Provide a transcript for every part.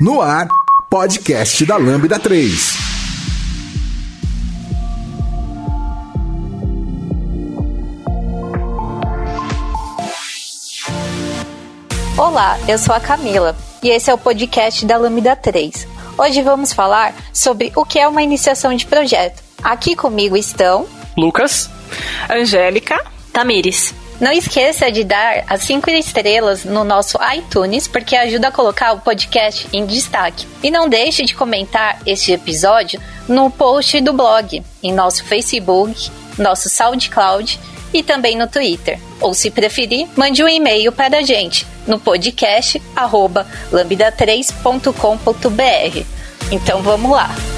No ar, podcast da Lambda 3. Olá, eu sou a Camila e esse é o podcast da Lambda 3. Hoje vamos falar sobre o que é uma iniciação de projeto. Aqui comigo estão Lucas, Angélica, Tamires. Não esqueça de dar as 5 estrelas no nosso iTunes, porque ajuda a colocar o podcast em destaque. E não deixe de comentar este episódio no post do blog, em nosso Facebook, nosso SoundCloud e também no Twitter. Ou se preferir, mande um e-mail para a gente no podcast lambda3.com.br. Então vamos lá!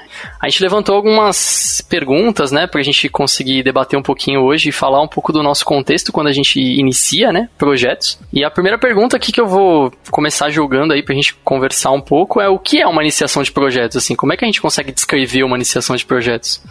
A gente levantou algumas perguntas, né, pra gente conseguir debater um pouquinho hoje e falar um pouco do nosso contexto quando a gente inicia, né, projetos. E a primeira pergunta aqui que eu vou começar jogando aí pra gente conversar um pouco é o que é uma iniciação de projetos, assim, como é que a gente consegue descrever uma iniciação de projetos?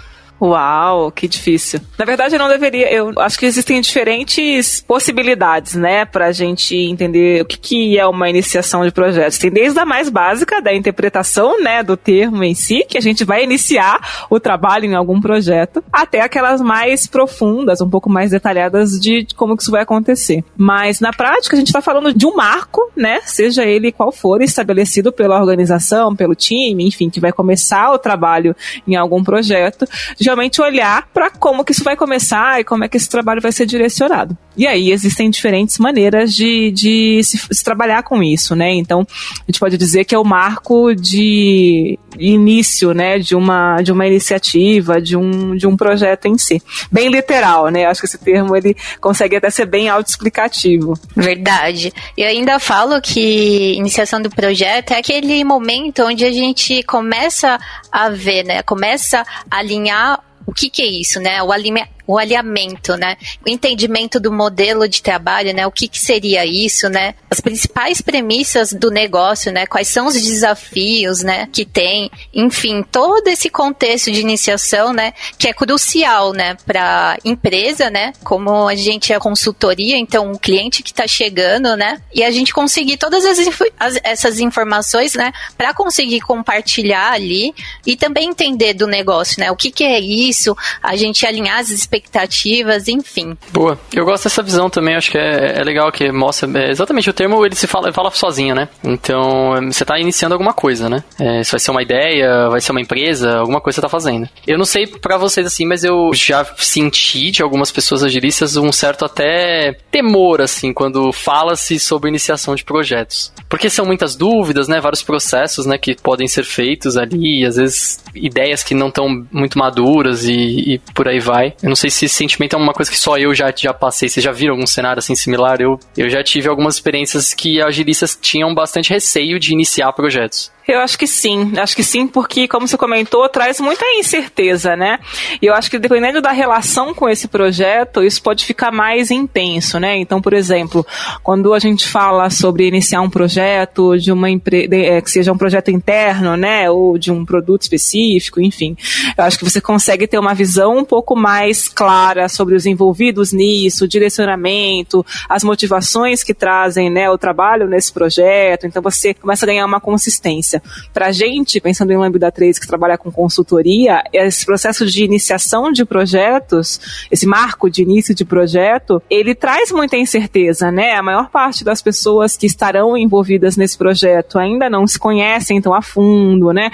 Uau, que difícil. Na verdade, eu não deveria. Eu acho que existem diferentes possibilidades, né, para a gente entender o que, que é uma iniciação de projetos. Tem desde a mais básica, da interpretação, né, do termo em si, que a gente vai iniciar o trabalho em algum projeto, até aquelas mais profundas, um pouco mais detalhadas de como que isso vai acontecer. Mas na prática, a gente está falando de um marco, né, seja ele qual for, estabelecido pela organização, pelo time, enfim, que vai começar o trabalho em algum projeto realmente olhar para como que isso vai começar e como é que esse trabalho vai ser direcionado. E aí existem diferentes maneiras de, de se, se trabalhar com isso, né? Então, a gente pode dizer que é o marco de início, né, de uma, de uma iniciativa, de um, de um projeto em si. Bem literal, né? Acho que esse termo ele consegue até ser bem autoexplicativo. Verdade. Eu ainda falo que iniciação do projeto é aquele momento onde a gente começa a ver, né? Começa a alinhar o que, que é isso, né? O, alime o alinhamento, né? O entendimento do modelo de trabalho, né? O que, que seria isso, né? As principais premissas do negócio, né? Quais são os desafios, né? Que tem, enfim, todo esse contexto de iniciação, né? Que é crucial, né? Para empresa, né? Como a gente é consultoria, então o cliente que está chegando, né? E a gente conseguir todas as, as essas informações, né? Para conseguir compartilhar ali e também entender do negócio, né? O que, que é isso? A gente alinhar as expectativas expectativas, enfim. Boa. Eu gosto dessa visão também, acho que é, é legal que mostra é, exatamente o termo, ele se fala, fala sozinho, né? Então, você está iniciando alguma coisa, né? É, isso vai ser uma ideia, vai ser uma empresa, alguma coisa você está fazendo. Eu não sei para vocês assim, mas eu já senti de algumas pessoas agilistas um certo até temor, assim, quando fala-se sobre iniciação de projetos. Porque são muitas dúvidas, né? Vários processos, né? Que podem ser feitos ali, às vezes ideias que não estão muito maduras e, e por aí vai. Eu não sei se esse sentimento é uma coisa que só eu já, já passei. Vocês já viram algum cenário assim similar? Eu, eu já tive algumas experiências que agilistas tinham bastante receio de iniciar projetos. Eu acho que sim, acho que sim, porque, como você comentou, traz muita incerteza, né? E eu acho que dependendo da relação com esse projeto, isso pode ficar mais intenso, né? Então, por exemplo, quando a gente fala sobre iniciar um projeto de uma é, que seja um projeto interno, né? Ou de um produto específico, enfim, eu acho que você consegue ter uma visão um pouco mais clara sobre os envolvidos nisso, o direcionamento, as motivações que trazem, né, o trabalho nesse projeto. Então, você começa a ganhar uma consistência. Para a gente, pensando em Lambda 3, que trabalha com consultoria, esse processo de iniciação de projetos, esse marco de início de projeto, ele traz muita incerteza, né? A maior parte das pessoas que estarão envolvidas nesse projeto ainda não se conhecem tão a fundo, né?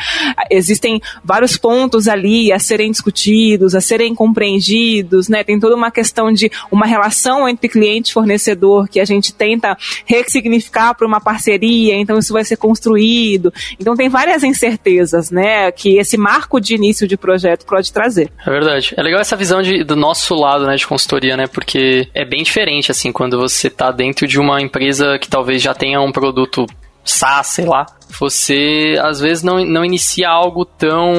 Existem vários pontos ali a serem discutidos, a serem compreendidos, né? Tem toda uma questão de uma relação entre cliente e fornecedor que a gente tenta ressignificar para uma parceria, então isso vai ser construído. Então tem várias incertezas, né, que esse marco de início de projeto pode trazer. É verdade. É legal essa visão de, do nosso lado, né, de consultoria, né, porque é bem diferente, assim, quando você está dentro de uma empresa que talvez já tenha um produto SaaS, sei lá, você às vezes não, não inicia algo tão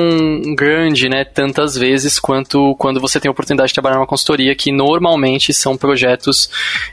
grande, né, tantas vezes quanto quando você tem a oportunidade de trabalhar numa consultoria que normalmente são projetos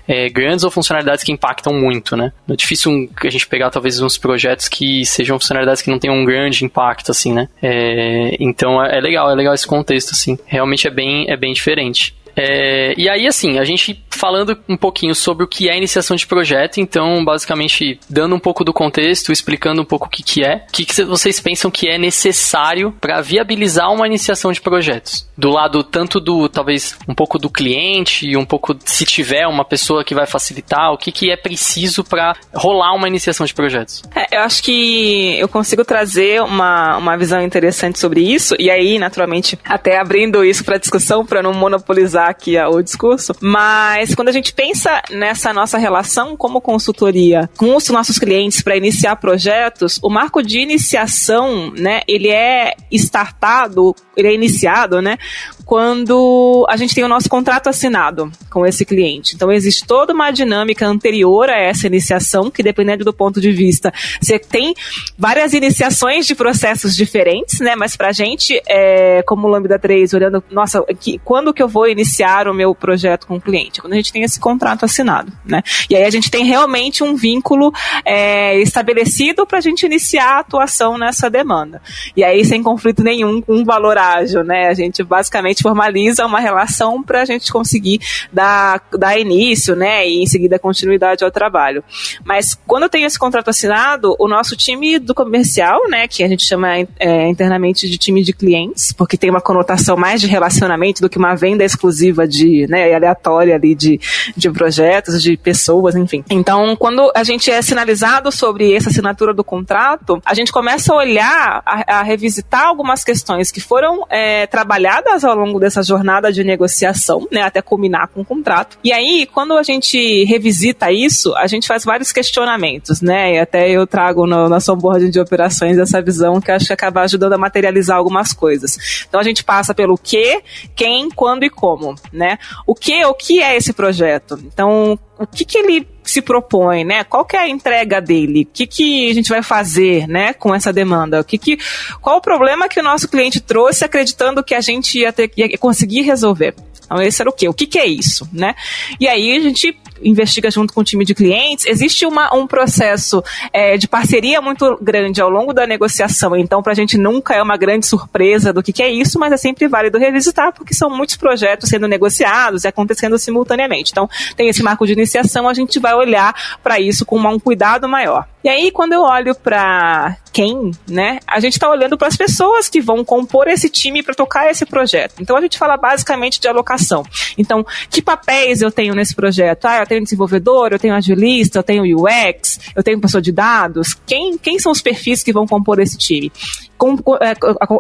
é, grandes ou funcionalidades que impactam muito, né. É difícil a gente pegar talvez uns projetos que sejam funcionalidades que não tenham um grande impacto, assim, né. É, então é, é legal, é legal esse contexto, assim. Realmente é bem, é bem diferente. É, e aí, assim, a gente falando um pouquinho sobre o que é iniciação de projeto, então, basicamente, dando um pouco do contexto, explicando um pouco o que, que é, o que, que vocês pensam que é necessário para viabilizar uma iniciação de projetos? Do lado tanto do, talvez, um pouco do cliente, um pouco, se tiver uma pessoa que vai facilitar, o que, que é preciso para rolar uma iniciação de projetos? É, eu acho que eu consigo trazer uma, uma visão interessante sobre isso, e aí, naturalmente, até abrindo isso para discussão, para não monopolizar aqui o discurso, mas quando a gente pensa nessa nossa relação como consultoria com os nossos clientes para iniciar projetos, o marco de iniciação, né, ele é startado, ele é iniciado, né, quando a gente tem o nosso contrato assinado com esse cliente. Então existe toda uma dinâmica anterior a essa iniciação, que dependendo do ponto de vista, você tem várias iniciações de processos diferentes, né? Mas pra gente, é, como Lambda 3, olhando, nossa, que, quando que eu vou iniciar o meu projeto com o cliente? Quando a gente tem esse contrato assinado, né? E aí a gente tem realmente um vínculo é, estabelecido para a gente iniciar a atuação nessa demanda. E aí sem conflito nenhum com um valor ágil, né? A gente basicamente formaliza uma relação para a gente conseguir dar, dar início, né, e em seguida continuidade ao trabalho. Mas quando eu tenho esse contrato assinado, o nosso time do comercial, né, que a gente chama é, internamente de time de clientes, porque tem uma conotação mais de relacionamento do que uma venda exclusiva de, né, aleatória ali de, de projetos, de pessoas, enfim. Então, quando a gente é sinalizado sobre essa assinatura do contrato, a gente começa a olhar, a, a revisitar algumas questões que foram é, trabalhadas ao longo dessa jornada de negociação, né, até culminar com o contrato. E aí, quando a gente revisita isso, a gente faz vários questionamentos, né, e até eu trago no nosso onboarding de operações essa visão que acho que acaba ajudando a materializar algumas coisas. Então a gente passa pelo que, quem, quando e como, né? O que, o que é esse projeto? Então, o que, que ele se propõe, né? Qual que é a entrega dele? O que, que a gente vai fazer, né, com essa demanda? O que que, qual o problema que o nosso cliente trouxe acreditando que a gente ia, ter, ia conseguir resolver? Então, esse era o quê? O que, que é isso, né? E aí a gente investiga junto com o time de clientes. Existe uma, um processo é, de parceria muito grande ao longo da negociação, então para a gente nunca é uma grande surpresa do que, que é isso, mas é sempre válido revisitar, porque são muitos projetos sendo negociados e acontecendo simultaneamente. Então, tem esse marco de iniciação, a gente vai olhar para isso com um cuidado maior. E aí, quando eu olho para quem, né, a gente está olhando para as pessoas que vão compor esse time para tocar esse projeto. Então, a gente fala basicamente de alocação. Então, que papéis eu tenho nesse projeto? Ah, eu tenho desenvolvedor, eu tenho agilista, eu tenho UX, eu tenho pessoa de dados. Quem, quem são os perfis que vão compor esse time? Com, é,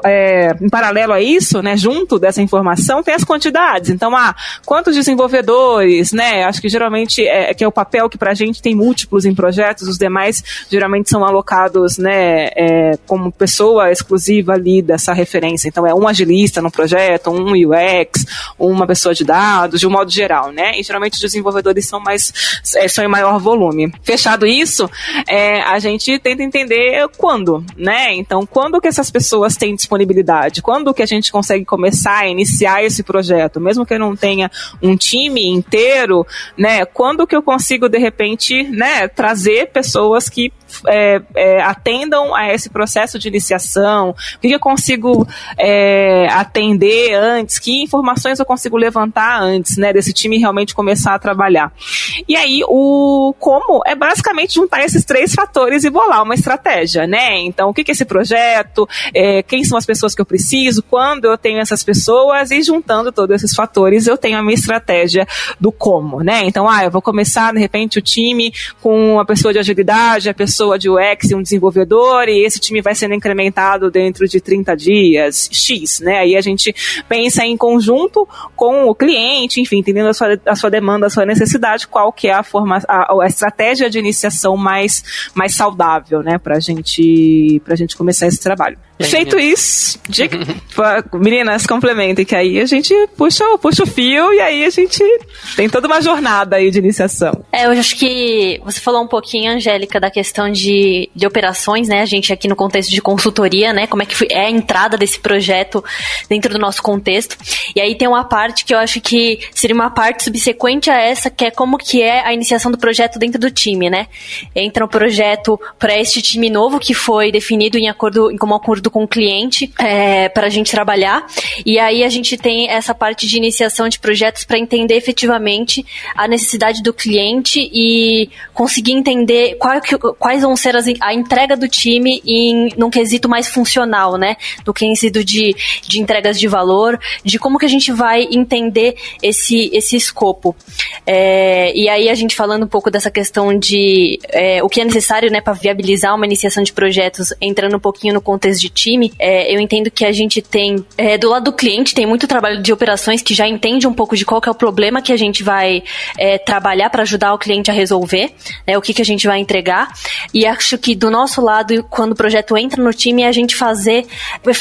é, em paralelo a isso, né, junto dessa informação, tem as quantidades. Então, ah, quantos desenvolvedores, né? Acho que geralmente é, que é o papel que para a gente tem múltiplos em projetos, os demais geralmente são alocados, né, é, como pessoa exclusiva ali dessa referência. Então, é um agilista no projeto, um UX, uma pessoa de dados, de um modo geral, né? E geralmente os desenvolvedores são mais é, são em maior volume. Fechado isso, é, a gente tenta entender quando, né? Então, quando que essas pessoas têm disponibilidade? Quando que a gente consegue começar a iniciar esse projeto? Mesmo que eu não tenha um time inteiro, né? Quando que eu consigo, de repente, né, trazer pessoas que é, é, atendam a esse processo de iniciação? O que, eu consigo é, atender antes? Que informações eu consigo levantar antes, né, desse time realmente começar a trabalhar? E aí, o como é basicamente juntar esses três fatores e bolar uma estratégia, né? Então, o que, é esse projeto? É, quem são as pessoas que eu preciso? Quando eu tenho essas pessoas? E juntando todos esses fatores, eu tenho a minha estratégia do como, né? Então, ah, eu vou começar, de repente, o time com a pessoa de agilidade, a pessoa pessoa de UX e um desenvolvedor, e esse time vai sendo incrementado dentro de 30 dias, X, né? Aí a gente pensa em conjunto com o cliente, enfim, entendendo a sua, a sua demanda, a sua necessidade, qual que é a, forma, a, a estratégia de iniciação mais, mais saudável, né, pra gente, pra gente começar esse trabalho. Feito isso, dica, meninas, complementem, que aí a gente puxa, puxa o fio e aí a gente tem toda uma jornada aí de iniciação. É, eu acho que você falou um pouquinho, Angélica, da questão de, de operações, né? A gente aqui no contexto de consultoria, né? Como é que é a entrada desse projeto dentro do nosso contexto. E aí tem uma parte que eu acho que seria uma parte subsequente a essa, que é como que é a iniciação do projeto dentro do time, né? Entra um projeto para este time novo que foi definido em acordo, em como acordo com o cliente, é, para a gente trabalhar. E aí a gente tem essa parte de iniciação de projetos para entender efetivamente a necessidade do cliente e conseguir entender qual, quais vão ser as, a entrega do time em num quesito mais funcional, né? No quesito de, de entregas de valor, de como que a gente vai entender esse, esse escopo. É, e aí a gente falando um pouco dessa questão de é, o que é necessário, né, para viabilizar uma iniciação de projetos, entrando um pouquinho no contexto de time, é, eu entendo que a gente tem é, do lado do cliente tem muito trabalho de operações que já entende um pouco de qual que é o problema que a gente vai é, trabalhar para ajudar o cliente a resolver, né, o que que a gente vai entregar. E acho que do nosso lado, quando o projeto entra no time, é a gente fazer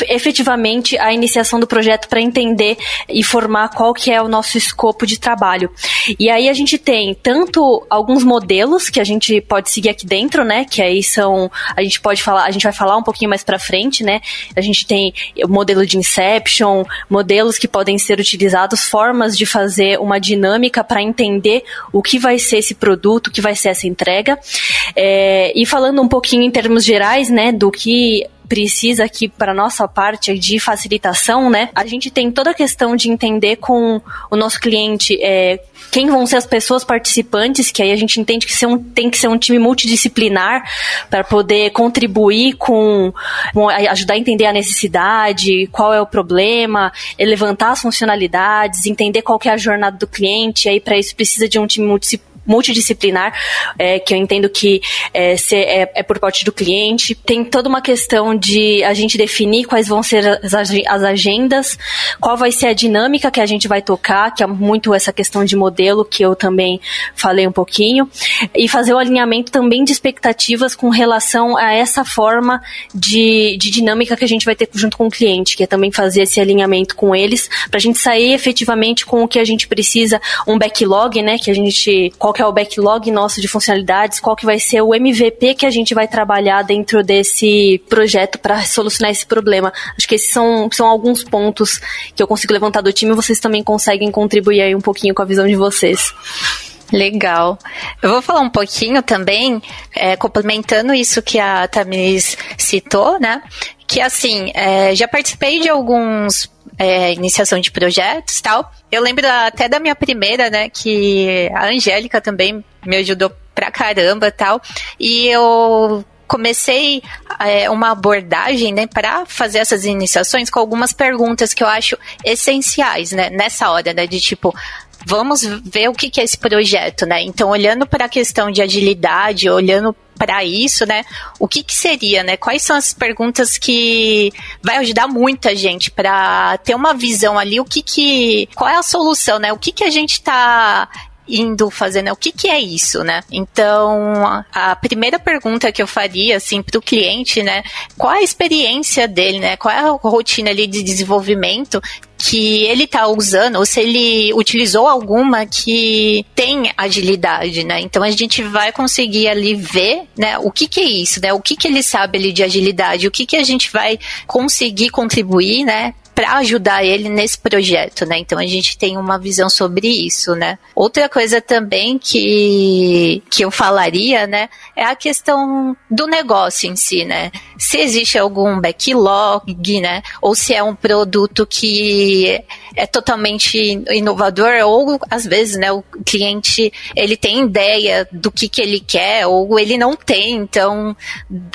efetivamente a iniciação do projeto para entender e formar qual que é o nosso escopo de trabalho. E aí a gente tem tanto alguns modelos que a gente pode seguir aqui dentro, né? Que aí são a gente pode falar, a gente vai falar um pouquinho mais para frente, né? A gente tem o modelo de Inception, modelos que podem ser utilizados, formas de fazer uma dinâmica para entender o que vai ser esse produto, o que vai ser essa entrega. É, e falando um pouquinho em termos gerais, né, do que precisa aqui para nossa parte de facilitação, né? A gente tem toda a questão de entender com o nosso cliente é, quem vão ser as pessoas participantes, que aí a gente entende que um, tem que ser um time multidisciplinar para poder contribuir com, com, ajudar a entender a necessidade, qual é o problema, levantar as funcionalidades, entender qual é a jornada do cliente, aí para isso precisa de um time multidisciplinar multidisciplinar, é, que eu entendo que é, é, é, por parte do cliente. Tem toda uma questão de a gente definir quais vão ser as, as agendas, qual vai ser a dinâmica que a gente vai tocar, que é muito essa questão de modelo que eu também falei um pouquinho, e fazer o alinhamento também de expectativas com relação a essa forma de, de dinâmica que a gente vai ter junto com o cliente, que é também fazer esse alinhamento com eles, para a gente sair efetivamente com o que a gente precisa, um backlog, né, que a gente, qual que é o backlog nosso de funcionalidades, qual que vai ser o MVP que a gente vai trabalhar dentro desse projeto para solucionar esse problema. Acho que esses são, são alguns pontos que eu consigo levantar do time e vocês também conseguem contribuir aí um pouquinho com a visão de vocês. Legal. Eu vou falar um pouquinho também, é, complementando isso que a Tamis citou, né? Que assim, é, já participei de alguns é, iniciação de projetos tal. Eu lembro até da minha primeira, né, que a Angélica também me ajudou pra caramba tal. E eu comecei é, uma abordagem, né, para fazer essas iniciações com algumas perguntas que eu acho essenciais, né, nessa hora, né, de tipo, vamos ver o que, que é esse projeto, né? Então, olhando para a questão de agilidade, olhando para isso, né? O que, que seria, né? Quais são as perguntas que vai ajudar muita gente para ter uma visão ali, o que que qual é a solução, né? O que que a gente está indo fazer, né? O que, que é isso, né? Então, a primeira pergunta que eu faria, assim, para o cliente, né? Qual a experiência dele, né? Qual é a rotina ali de desenvolvimento que ele está usando, ou se ele utilizou alguma que tem agilidade, né? Então a gente vai conseguir ali ver, né, o que que é isso, né? O que que ele sabe ali de agilidade, o que que a gente vai conseguir contribuir, né, para ajudar ele nesse projeto, né? Então a gente tem uma visão sobre isso, né? Outra coisa também que, que eu falaria, né, é a questão do negócio em si, né? Se existe algum backlog, né? Ou se é um produto que é totalmente inovador, ou às vezes, né, o cliente ele tem ideia do que, que ele quer, ou ele não tem, então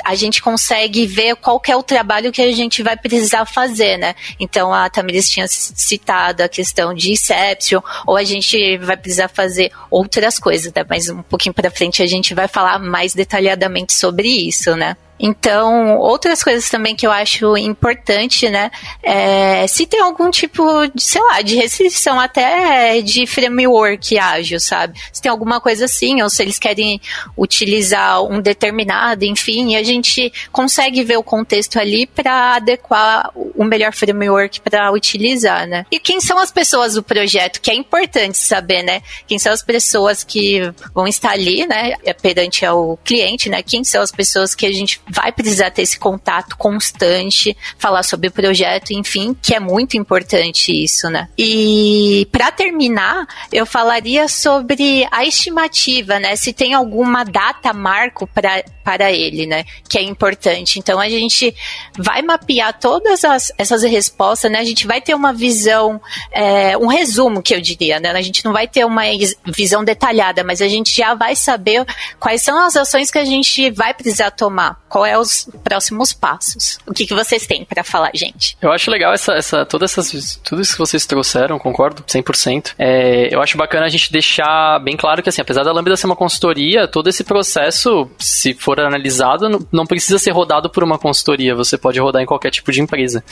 a gente consegue ver qual é o trabalho que a gente vai precisar fazer, né? Então a Tamiris tinha citado a questão de Inception, ou a gente vai precisar fazer outras coisas, né? Mas um pouquinho para frente a gente vai falar mais detalhadamente sobre isso, né? Então, outras coisas também que eu acho importante, né? É, se tem algum tipo de, sei lá, de restrição até de framework ágil, sabe? Se tem alguma coisa assim, ou se eles querem utilizar um determinado, enfim, e a gente consegue ver o contexto ali para adequar o melhor framework para utilizar, né? E quem são as pessoas do projeto, que é importante saber, né? Quem são as pessoas que vão estar ali, né? Perante ao cliente, né? Quem são as pessoas que a gente vai precisar ter esse contato constante, falar sobre o projeto, enfim, que é muito importante isso, né? E para terminar, eu falaria sobre a estimativa, né? Se tem alguma data marco para para ele, né? Que é importante. Então a gente vai mapear todas as, essas respostas, né? A gente vai ter uma visão, é, um resumo que eu diria, né? A gente não vai ter uma visão detalhada, mas a gente já vai saber quais são as ações que a gente vai precisar tomar, qual é os próximos passos. O que, que vocês têm para falar, gente? Eu acho legal essa, essa, todas essas, tudo isso que vocês trouxeram, concordo 100%. É, eu acho bacana a gente deixar bem claro que, assim, apesar da Lambda ser uma consultoria, todo esse processo, se for analisado, não precisa ser rodado por uma consultoria, você pode rodar em qualquer tipo de empresa.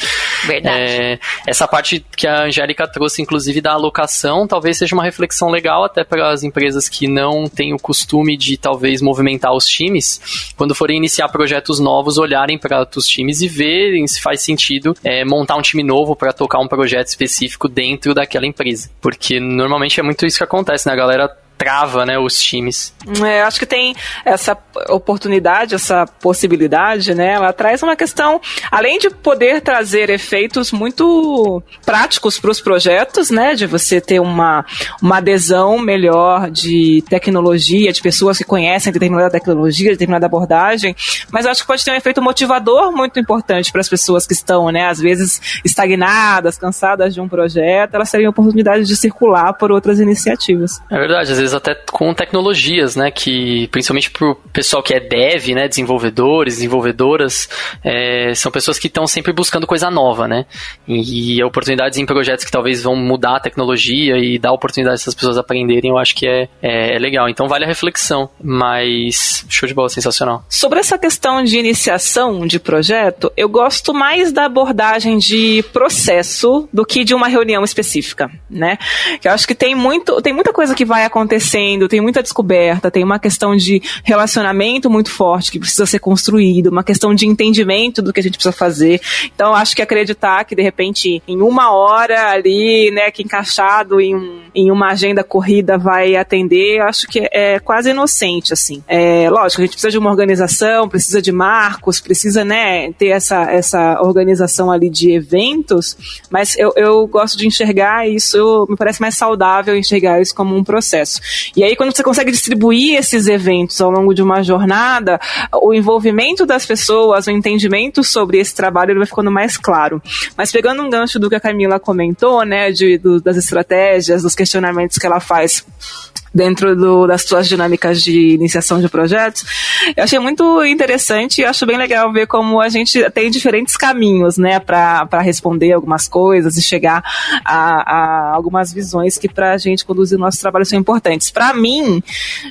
Verdade. É, essa parte que a Angélica trouxe, inclusive, da alocação, talvez seja uma reflexão legal até para as empresas que não têm o costume de talvez movimentar os times, quando forem iniciar projetos novos, olharem para os times e verem se faz sentido é, montar um time novo para tocar um projeto específico dentro daquela empresa. Porque normalmente é muito isso que acontece, né? A galera trava, né, os times. É, acho que tem essa oportunidade, essa possibilidade, né? Ela traz uma questão, além de poder trazer efeitos muito práticos para os projetos, né? De você ter uma, uma adesão melhor de tecnologia, de pessoas que conhecem determinada tecnologia, determinada abordagem, mas acho que pode ter um efeito motivador muito importante para as pessoas que estão, né? Às vezes estagnadas, cansadas de um projeto, elas teriam oportunidade de circular por outras iniciativas. É verdade, às vezes vezes até com tecnologias, né? Que principalmente pro pessoal que é dev, né? Desenvolvedores, desenvolvedoras, é, são pessoas que estão sempre buscando coisa nova, né? E, e, oportunidades em projetos que talvez vão mudar a tecnologia e dar oportunidade essas pessoas aprenderem, eu acho que é, é, é legal. Então vale a reflexão, mas show de bola, sensacional. Sobre essa questão de iniciação de projeto, eu gosto mais da abordagem de processo do que de uma reunião específica, né? Eu acho que tem muito, tem muita coisa que vai acontecer acontecendo, tem muita descoberta, tem uma questão de relacionamento muito forte que precisa ser construído, uma questão de entendimento do que a gente precisa fazer. Então, acho que acreditar que, de repente, em uma hora ali, né, que encaixado em, em uma agenda corrida vai atender, acho que é quase inocente, assim. É, lógico, a gente precisa de uma organização, precisa de marcos, precisa, né, ter essa, essa organização ali de eventos, mas eu, eu gosto de enxergar isso, me parece mais saudável enxergar isso como um processo. E aí, quando você consegue distribuir esses eventos ao longo de uma jornada, o envolvimento das pessoas, o entendimento sobre esse trabalho ele vai ficando mais claro. Mas pegando um gancho do que a Camila comentou, né, de, do, das estratégias, dos questionamentos que ela faz dentro do, das suas dinâmicas de iniciação de projetos. Eu achei muito interessante e acho bem legal ver como a gente tem diferentes caminhos, né, para responder algumas coisas e chegar a, a algumas visões que para a gente conduzir o nosso trabalho são importantes. Para mim,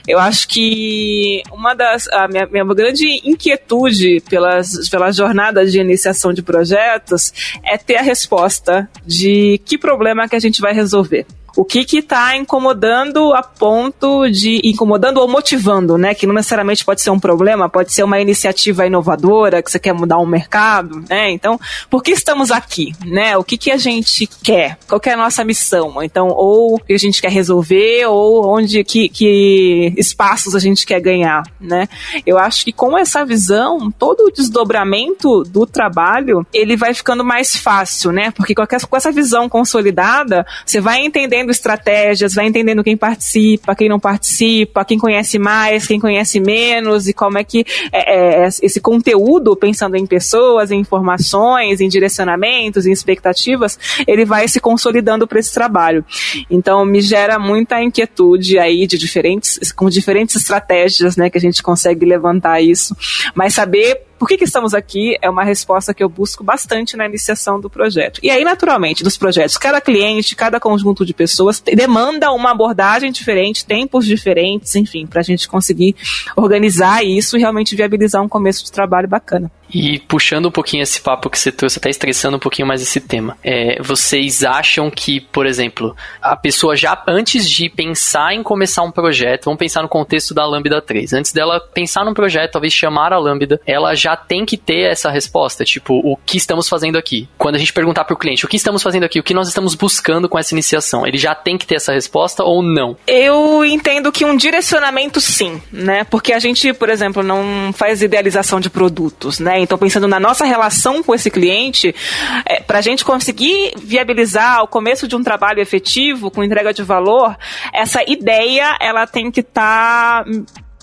eu acho que uma das a minha, minha grande inquietude pelas pelas jornadas de iniciação de projetos é ter a resposta de que problema que a gente vai resolver o que que tá incomodando a ponto de incomodando ou motivando, né? Que não necessariamente pode ser um problema, pode ser uma iniciativa inovadora que você quer mudar um mercado, né? Então, por que estamos aqui, né? O que que a gente quer? Qual que é a nossa missão? Então, ou o que a gente quer resolver ou onde que, que espaços a gente quer ganhar, né? Eu acho que com essa visão, todo o desdobramento do trabalho, ele vai ficando mais fácil, né? Porque com essa visão consolidada, você vai entendendo estratégias, vai entendendo quem participa, quem não participa, quem conhece mais, quem conhece menos e como é que é, é, esse conteúdo, pensando em pessoas, em informações, em direcionamentos, em expectativas, ele vai se consolidando para esse trabalho. Então, me gera muita inquietude aí de diferentes, com diferentes estratégias, né, que a gente consegue levantar isso, mas saber por que, que estamos aqui é uma resposta que eu busco bastante na iniciação do projeto. E aí, naturalmente, dos projetos, cada cliente, cada conjunto de pessoas demanda uma abordagem diferente, tempos diferentes, enfim, para a gente conseguir organizar isso e realmente viabilizar um começo de trabalho bacana. E puxando um pouquinho esse papo que você trouxe, até estressando um pouquinho mais esse tema, é, vocês acham que, por exemplo, a pessoa já antes de pensar em começar um projeto, vamos pensar no contexto da Lambda 3, antes dela pensar num projeto, talvez chamar a Lambda, ela já tem que ter essa resposta, tipo, o que estamos fazendo aqui? Quando a gente perguntar para o cliente, o que estamos fazendo aqui, o que nós estamos buscando com essa iniciação, ele já tem que ter essa resposta ou não? Eu entendo que um direcionamento sim, né? Porque a gente, por exemplo, não faz idealização de produtos, né? Né? Então, pensando na nossa relação com esse cliente, é, para a gente conseguir viabilizar o começo de um trabalho efetivo, com entrega de valor, essa ideia ela tem que estar tá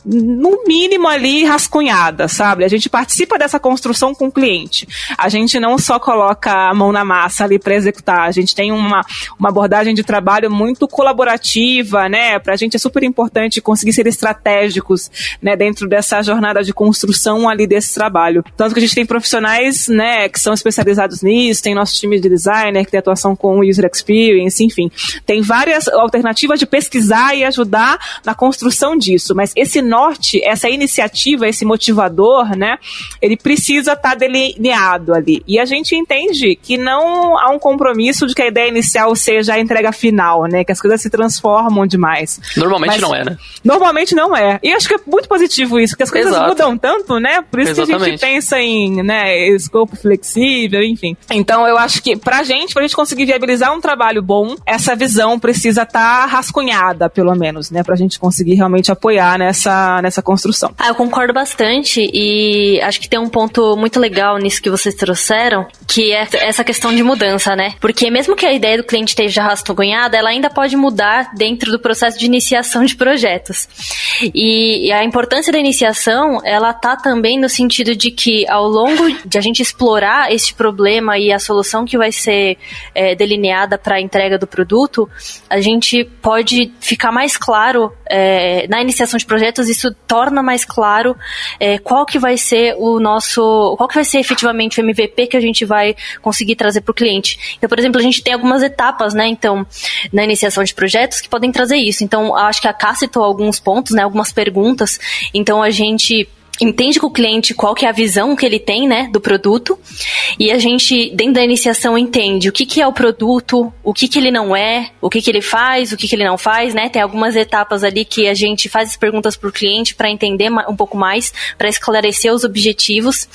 no mínimo ali rascunhada, sabe? A gente participa dessa construção com o cliente. A gente não só coloca a mão na massa ali para executar, a gente tem uma, uma abordagem de trabalho muito colaborativa, né? Para a gente é super importante conseguir ser estratégicos, né, dentro dessa jornada de construção ali desse trabalho. Tanto que a gente tem profissionais, né, que são especializados nisso, tem nosso time de designer que tem atuação com user experience, enfim. Tem várias alternativas de pesquisar e ajudar na construção disso, mas esse norte, essa iniciativa, esse motivador, né, ele precisa estar tá delineado ali. E a gente entende que não há um compromisso de que a ideia inicial seja a entrega final, né, que as coisas se transformam demais. Normalmente Mas, não é, né? Normalmente não é. E acho que é muito positivo isso, porque as coisas Exato. mudam tanto, né? Por isso Exatamente. que a gente pensa em, né, escopo flexível, enfim. Então eu acho que pra gente, pra gente conseguir viabilizar um trabalho bom, essa visão precisa estar tá rascunhada, pelo menos, né, pra gente conseguir realmente apoiar nessa nessa, construção. Ah, eu concordo bastante e acho que tem um ponto muito legal nisso que vocês trouxeram, que é essa questão de mudança, né? Porque mesmo que a ideia do cliente esteja rascunhada, ela ainda pode mudar dentro do processo de iniciação de projetos. E, e a importância da iniciação, ela tá também no sentido de que ao longo de a gente explorar esse problema e a solução que vai ser é, delineada para a entrega do produto, a gente pode ficar mais claro é, na iniciação de projetos isso torna mais claro é, qual que vai ser o nosso, qual que vai ser efetivamente o MVP que a gente vai conseguir trazer para o cliente. Então, por exemplo, a gente tem algumas etapas, né? Então, na iniciação de projetos que podem trazer isso. Então, acho que a Cá citou alguns pontos, né? Algumas perguntas. Então, a gente entende com o cliente qual que é a visão que ele tem, né, do produto, e a gente, dentro da iniciação, entende o que, que é o produto, o que, que ele não é, o que, que ele faz, o que, que ele não faz, né, tem algumas etapas ali que a gente faz as perguntas para o cliente para entender um pouco mais, para esclarecer os objetivos,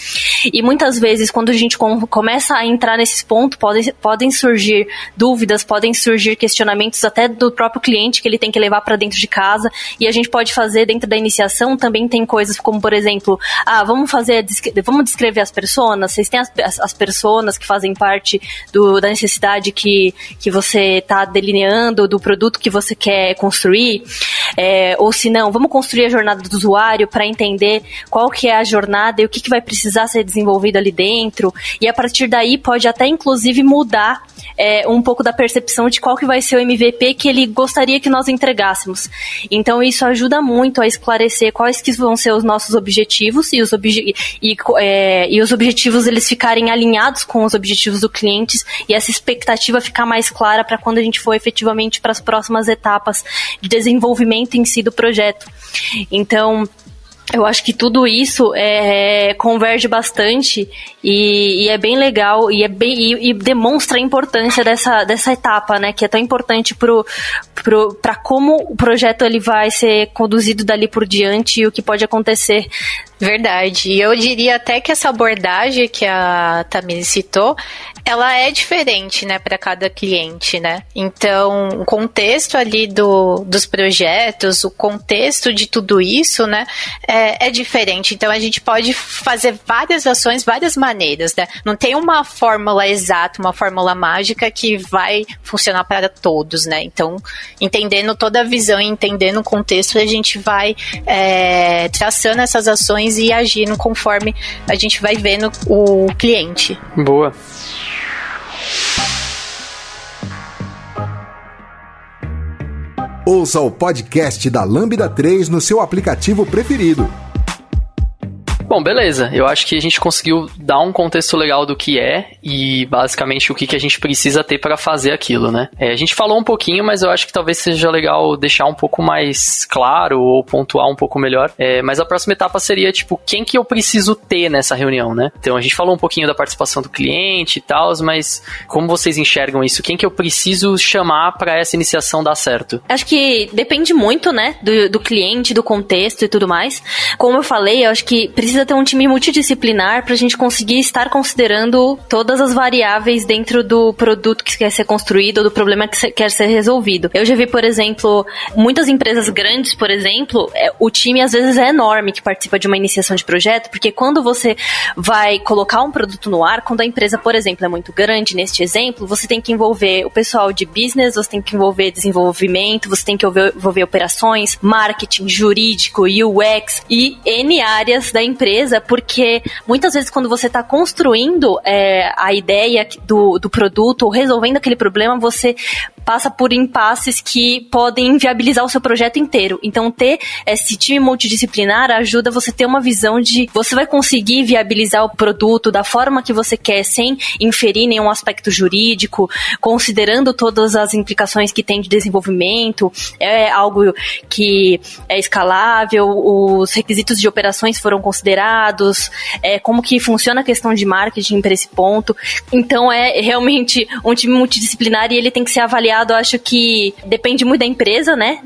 e muitas vezes, quando a gente começa a entrar nesses pontos, podem, podem surgir dúvidas, podem surgir questionamentos até do próprio cliente que ele tem que levar para dentro de casa, e a gente pode fazer dentro da iniciação, também tem coisas como, por exemplo, exemplo, ah, vamos fazer, vamos descrever as pessoas, vocês têm as, as, as pessoas que fazem parte do, da necessidade que, que você está delineando, do produto que você quer construir, é, ou se não, vamos construir a jornada do usuário para entender qual que é a jornada e o que, que vai precisar ser desenvolvido ali dentro, e a partir daí pode até inclusive mudar é, um pouco da percepção de qual que vai ser o MVP que ele gostaria que nós entregássemos. Então isso ajuda muito a esclarecer quais que vão ser os nossos objetivos e os, obje e, é, e os objetivos eles ficarem alinhados com os objetivos do cliente e essa expectativa ficar mais clara para quando a gente for efetivamente para as próximas etapas de desenvolvimento em si do projeto. Então, eu acho que tudo isso é, converge bastante e, e, é bem legal e, é bem, e, e, demonstra a importância dessa, dessa etapa, né? Que é tão importante para pro, pro, como o projeto ele vai ser conduzido dali por diante e o que pode acontecer. Verdade. E eu diria até que essa abordagem que a Tamir citou, ela é diferente, né, para cada cliente, né? Então, o contexto ali do, dos projetos, o contexto de tudo isso, né, é, é diferente. Então, a gente pode fazer várias ações, várias maneiras, né? Não tem uma fórmula exata, uma fórmula mágica que vai funcionar para todos, né? Então, entendendo toda a visão e entendendo o contexto, a gente vai é, traçando essas ações e agindo conforme a gente vai vendo o cliente. Boa. Ouça o podcast da Lambda 3 no seu aplicativo preferido. Bom, beleza. Eu acho que a gente conseguiu dar um contexto legal do que é e basicamente o que, que a gente precisa ter para fazer aquilo, né? É, a gente falou um pouquinho, mas eu acho que talvez seja legal deixar um pouco mais claro ou pontuar um pouco melhor. É, mas a próxima etapa seria, tipo, quem que eu preciso ter nessa reunião, né? Então a gente falou um pouquinho da participação do cliente e tal, mas como vocês enxergam isso? Quem que eu preciso chamar para essa iniciação dar certo? Acho que depende muito, né, do, do cliente, do contexto e tudo mais. Como eu falei, eu acho que precisa ter um time multidisciplinar para a gente conseguir estar considerando todas as variáveis dentro do produto que quer ser construído ou do problema que quer ser resolvido. Eu já vi, por exemplo, muitas empresas grandes, por exemplo, é, o time às vezes é enorme que participa de uma iniciação de projeto, porque quando você vai colocar um produto no ar, quando a empresa, por exemplo, é muito grande, neste exemplo, você tem que envolver o pessoal de business, você tem que envolver desenvolvimento, você tem que envolver operações, marketing, jurídico, UX e N áreas da empresa, porque muitas vezes quando você está construindo é, a ideia do, do produto ou resolvendo aquele problema, você passa por impasses que podem inviabilizar o seu projeto inteiro. Então, ter esse time multidisciplinar ajuda você ter uma visão de você vai conseguir viabilizar o produto da forma que você quer, sem inferir nenhum aspecto jurídico, considerando todas as implicações que tem de desenvolvimento, é algo que é escalável, os requisitos de operações foram considerados, é, como que funciona a questão de marketing para esse ponto. Então, é realmente um time multidisciplinar e ele tem que ser avaliado acho que depende muito da empresa, né?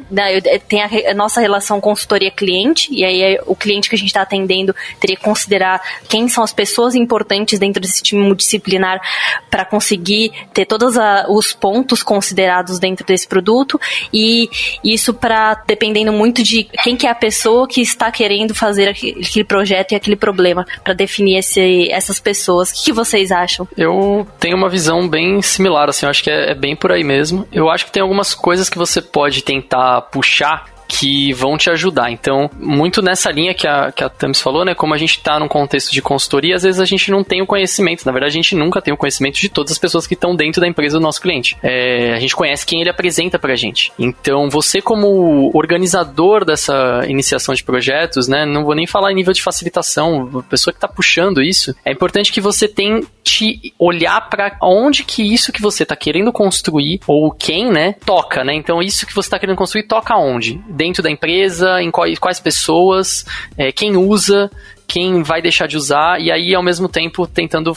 Tem a, nossa relação consultoria-cliente, e aí é o cliente que a gente está atendendo teria que considerar quem são as pessoas importantes dentro desse time multidisciplinar para conseguir ter todos os pontos considerados dentro desse produto, e isso para dependendo muito de quem que é a pessoa que está querendo fazer aquele projeto e aquele problema, para definir esse, essas pessoas. O que vocês acham? Eu tenho uma visão bem similar, assim, eu acho que é, é bem por aí mesmo eu acho que tem algumas coisas que você pode tentar puxar que vão te ajudar. Então, muito nessa linha que a, que a Thames falou, né? Como a gente está num contexto de consultoria, às vezes a gente não tem o conhecimento. Na verdade, a gente nunca tem o conhecimento de todas as pessoas que estão dentro da empresa do nosso cliente. É, a gente conhece quem ele apresenta pra gente. Então, você como organizador dessa iniciação de projetos, né? Não vou nem falar em nível de facilitação, a pessoa que está puxando isso, é importante que você tente olhar para onde que isso que você está querendo construir, ou quem, né, toca, né? Então, isso que você está querendo construir toca onde? Dentro da empresa, em quais, quais pessoas, é, quem usa, quem vai deixar de usar, e aí ao mesmo tempo tentando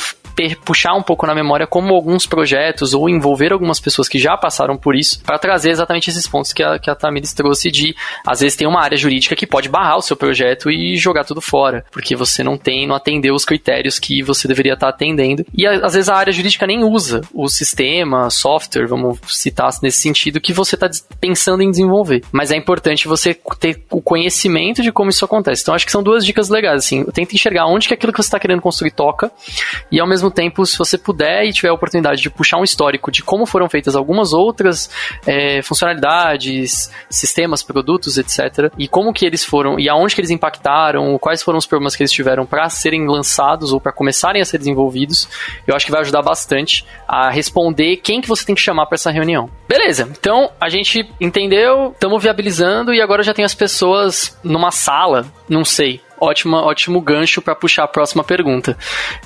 puxar um pouco na memória como alguns projetos ou envolver algumas pessoas que já passaram por isso para trazer exatamente esses pontos que a, que a Tamiris trouxe de às vezes tem uma área jurídica que pode barrar o seu projeto e jogar tudo fora, porque você não tem, não atendeu os critérios que você deveria estar atendendo. E às vezes a área jurídica nem usa o sistema, software, vamos citar nesse sentido, que você está pensando em desenvolver. Mas é importante você ter o conhecimento de como isso acontece. Então acho que são duas dicas legais, assim, tenta enxergar onde que aquilo que você está querendo construir toca, e ao mesmo tempo, se você puder e tiver a oportunidade de puxar um histórico de como foram feitas algumas outras é, funcionalidades, sistemas, produtos, etc., e como que eles foram, e aonde que eles impactaram, quais foram os problemas que eles tiveram para serem lançados ou para começarem a ser desenvolvidos, eu acho que vai ajudar bastante a responder quem que você tem que chamar para essa reunião. Beleza, então a gente entendeu, estamos viabilizando e agora já tem as pessoas numa sala, não sei, ótima, ótimo gancho para puxar a próxima pergunta.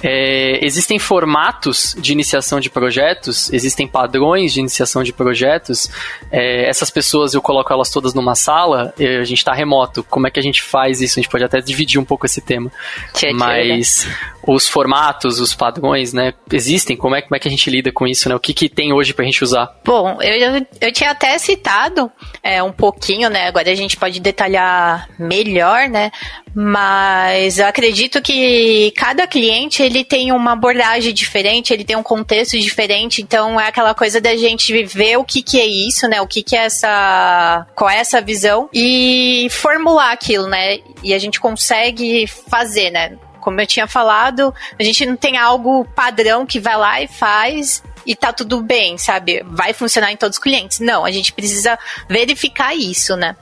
É, existem formatos de iniciação de projetos? Existem padrões de iniciação de projetos? É, essas pessoas, eu coloco elas todas numa sala, a gente está remoto. Como é que a gente faz isso? A gente pode até dividir um pouco esse tema. Tchê, Mas tchê, né? os formatos, os padrões, né? Existem? Como é, como é que a gente lida com isso, né? O que, que tem hoje para a gente usar? Bom, eu, eu tinha até citado é, um pouquinho, né? Agora a gente pode detalhar melhor, né? Mas eu acredito que cada cliente ele tem uma abordagem diferente, ele tem um contexto diferente, então é aquela coisa da gente ver o que, que é isso, né? O que, que é essa. qual é essa visão e formular aquilo, né? E a gente consegue fazer, né? Como eu tinha falado, a gente não tem algo padrão que vai lá e faz e tá tudo bem, sabe? Vai funcionar em todos os clientes. Não, a gente precisa verificar isso, né?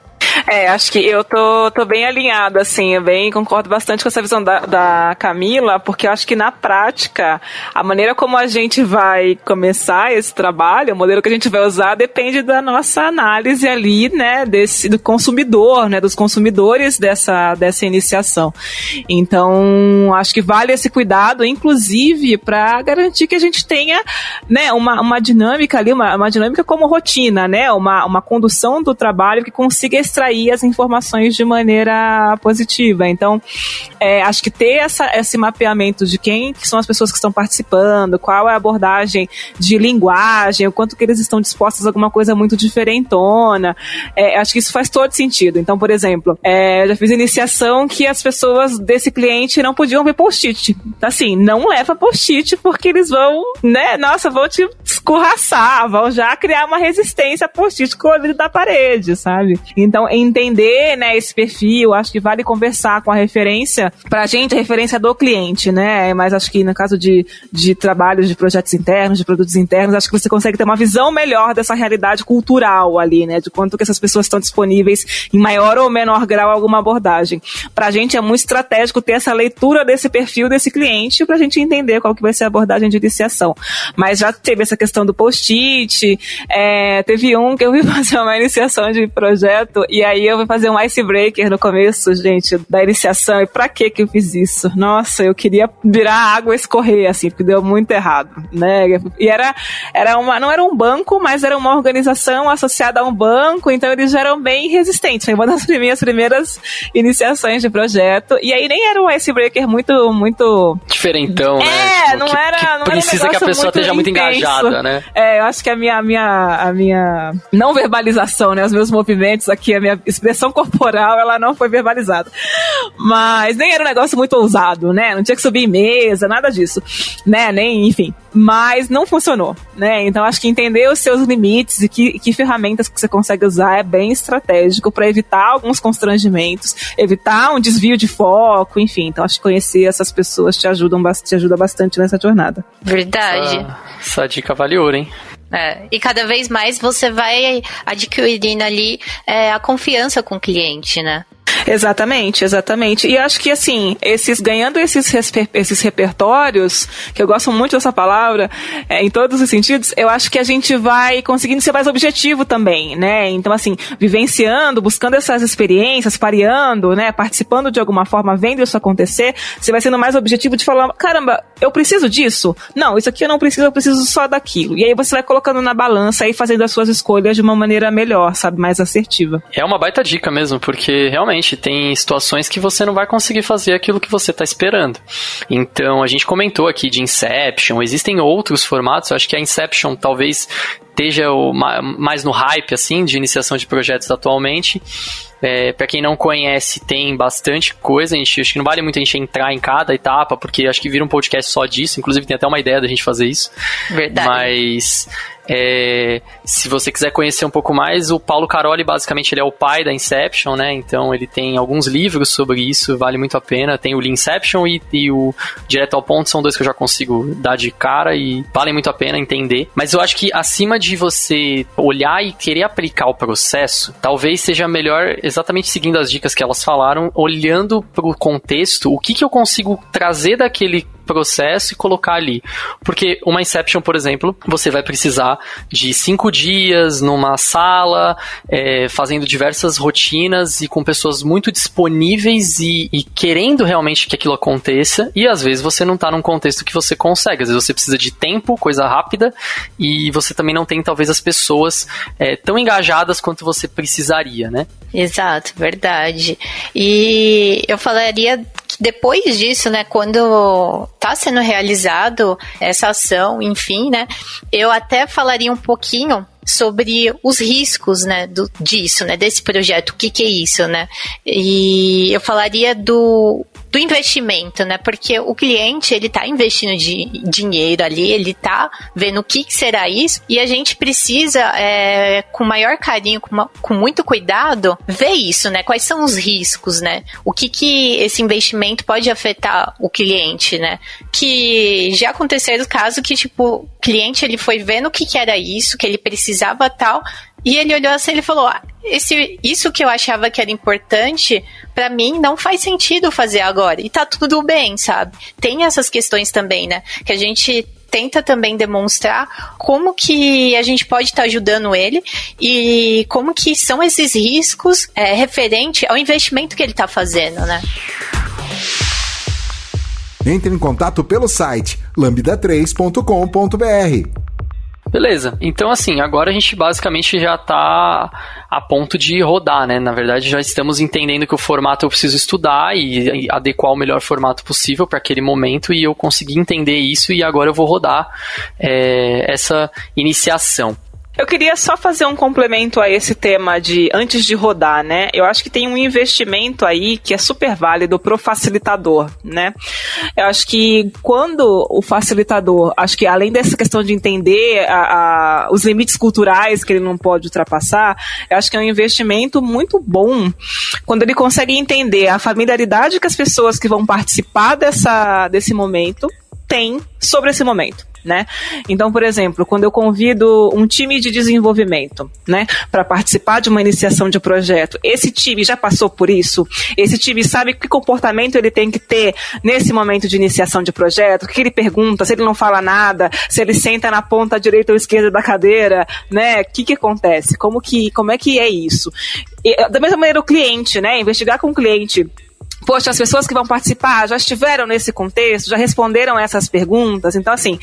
É, acho que eu tô, tô bem alinhada, assim, eu bem concordo bastante com essa visão da, da Camila, porque eu acho que na prática, a maneira como a gente vai começar esse trabalho, o modelo que a gente vai usar, depende da nossa análise ali, né, desse, do consumidor, né, dos consumidores dessa, dessa iniciação. Então, acho que vale esse cuidado, inclusive, para garantir que a gente tenha, né, uma, uma dinâmica ali, uma, uma dinâmica como rotina, né, uma, uma condução do trabalho que consiga extrair as informações de maneira positiva. Então, é, acho que ter essa, esse mapeamento de quem que são as pessoas que estão participando, qual é a abordagem de linguagem, o quanto que eles estão dispostos a alguma coisa muito diferentona, é, acho que isso faz todo sentido. Então, por exemplo, é, já fiz iniciação que as pessoas desse cliente não podiam ver post-it. Assim, não leva post-it porque eles vão, né, nossa, vão te escorraçar, vão já criar uma resistência post-it colorido da parede, sabe? Então, entender, né, esse perfil, acho que vale conversar com a referência, pra gente, a referência do cliente, né? Mas acho que no caso de, de trabalhos de projetos internos, de produtos internos, acho que você consegue ter uma visão melhor dessa realidade cultural ali, né? De quanto que essas pessoas estão disponíveis em maior ou menor grau alguma abordagem. Pra gente é muito estratégico ter essa leitura desse perfil desse cliente pra gente entender qual que vai ser a abordagem de iniciação. Mas já teve essa questão do post-it, é, teve um que eu vi fazer uma iniciação de projeto e aí eu fui fazer um icebreaker no começo, gente, da iniciação. E pra que que eu fiz isso? Nossa, eu queria virar água escorrer, assim, porque deu muito errado, né? E era, era uma, não era um banco, mas era uma organização associada a um banco, então eles já eram bem resistentes. Foi uma das minhas primeiras iniciações de projeto. E aí nem era um icebreaker muito, muito... Diferentão, é, né? É, não que, era... Que não precisa era um que a pessoa esteja muito engajada, né? É, eu acho que a minha, a minha, a minha não verbalização, né? Os meus movimentos aqui, a minha expressão corporal, ela não foi verbalizada. Mas nem era um negócio muito ousado, né? Não tinha que subir em mesa, nada disso, né? Nem, enfim. Mas não funcionou, né? Então acho que entender os seus limites e que, que ferramentas que você consegue usar é bem estratégico para evitar alguns constrangimentos, evitar um desvio de foco, enfim. Então acho que conhecer essas pessoas te ajudam te ajuda bastante nessa jornada. Verdade. Essa, essa dica vale ouro, hein? É, e cada vez mais você vai adquirindo ali é, a confiança com o cliente, né? Exatamente, exatamente. E acho que assim, esses ganhando esses, esses repertórios, que eu gosto muito dessa palavra, é, em todos os sentidos, eu acho que a gente vai conseguindo ser mais objetivo também, né? Então, assim, vivenciando, buscando essas experiências, pareando, né? Participando de alguma forma, vendo isso acontecer, você vai sendo mais objetivo de falar, caramba, eu preciso disso? Não, isso aqui eu não preciso, eu preciso só daquilo. E aí você vai colocando na balança e fazendo as suas escolhas de uma maneira melhor, sabe? Mais assertiva. É uma baita dica mesmo, porque realmente tem situações que você não vai conseguir fazer aquilo que você está esperando. Então, a gente comentou aqui de Inception, existem outros formatos, eu acho que a Inception talvez esteja mais no hype assim de iniciação de projetos atualmente. É, para quem não conhece, tem bastante coisa. A gente, acho que não vale muito a gente entrar em cada etapa, porque acho que vira um podcast só disso. Inclusive, tem até uma ideia da gente fazer isso. Verdade. Mas é, se você quiser conhecer um pouco mais, o Paulo Caroli, basicamente, ele é o pai da Inception, né? Então ele tem alguns livros sobre isso, vale muito a pena. Tem o Inception e, e o Direto ao Ponto, são dois que eu já consigo dar de cara e valem muito a pena entender. Mas eu acho que acima de você olhar e querer aplicar o processo, talvez seja melhor, exatamente seguindo as dicas que elas falaram, olhando para o contexto, o que, que eu consigo trazer daquele processo e colocar ali. Porque uma Inception, por exemplo, você vai precisar de cinco dias numa sala, é, fazendo diversas rotinas e com pessoas muito disponíveis e, e, querendo realmente que aquilo aconteça. E às vezes você não está num contexto que você consegue. Às vezes você precisa de tempo, coisa rápida, e você também não tem talvez as pessoas é, tão engajadas quanto você precisaria, né? Exato, verdade. E eu falaria depois disso, né, quando está sendo realizado essa ação, enfim, né, eu até falaria um pouquinho sobre os riscos, né, do, disso, né, desse projeto, o que que é isso, né, e eu falaria do do investimento, né? Porque o cliente, ele tá investindo de, dinheiro ali, ele tá vendo o que, que será isso, e a gente precisa, é, com maior carinho, com, uma, com muito cuidado, ver isso, né? Quais são os riscos, né? O que que esse investimento pode afetar o cliente, né? Que já aconteceu o caso que, tipo, o cliente, ele foi vendo o que que era isso, que ele precisava tal, E ele olhou assim e falou: ah, esse, isso que eu achava que era importante, para mim não faz sentido fazer agora. E tá tudo bem, sabe? Tem essas questões também, né? Que a gente tenta também demonstrar como que a gente pode estar tá ajudando ele e como que são esses riscos é, referente ao investimento que ele está fazendo, né? Entre em contato pelo site lambda3.com.br. Beleza. Então, assim, agora a gente basicamente já está a ponto de rodar, né? Na verdade, já estamos entendendo que o formato eu preciso estudar e adequar o melhor formato possível para aquele momento e eu consegui entender isso e agora eu vou rodar é, essa iniciação. Eu queria só fazer um complemento a esse tema de antes de rodar, né? Eu acho que tem um investimento aí que é super válido pro facilitador, né? Eu acho que quando o facilitador, acho que além dessa questão de entender a, a, os limites culturais que ele não pode ultrapassar, eu acho que é um investimento muito bom quando ele consegue entender a familiaridade que as pessoas que vão participar dessa, desse momento têm sobre esse momento né? Então, por exemplo, quando eu convido um time de desenvolvimento, né, para participar de uma iniciação de projeto, esse time já passou por isso? Esse time sabe que comportamento ele tem que ter nesse momento de iniciação de projeto? O que ele pergunta? Se ele não fala nada? Se ele senta na ponta direita ou esquerda da cadeira, né? O que que acontece? Como que, como é que é isso? E, da mesma maneira o cliente, né? Investigar com o cliente poxa, as pessoas que vão participar já estiveram nesse contexto, já responderam essas perguntas. Então, assim,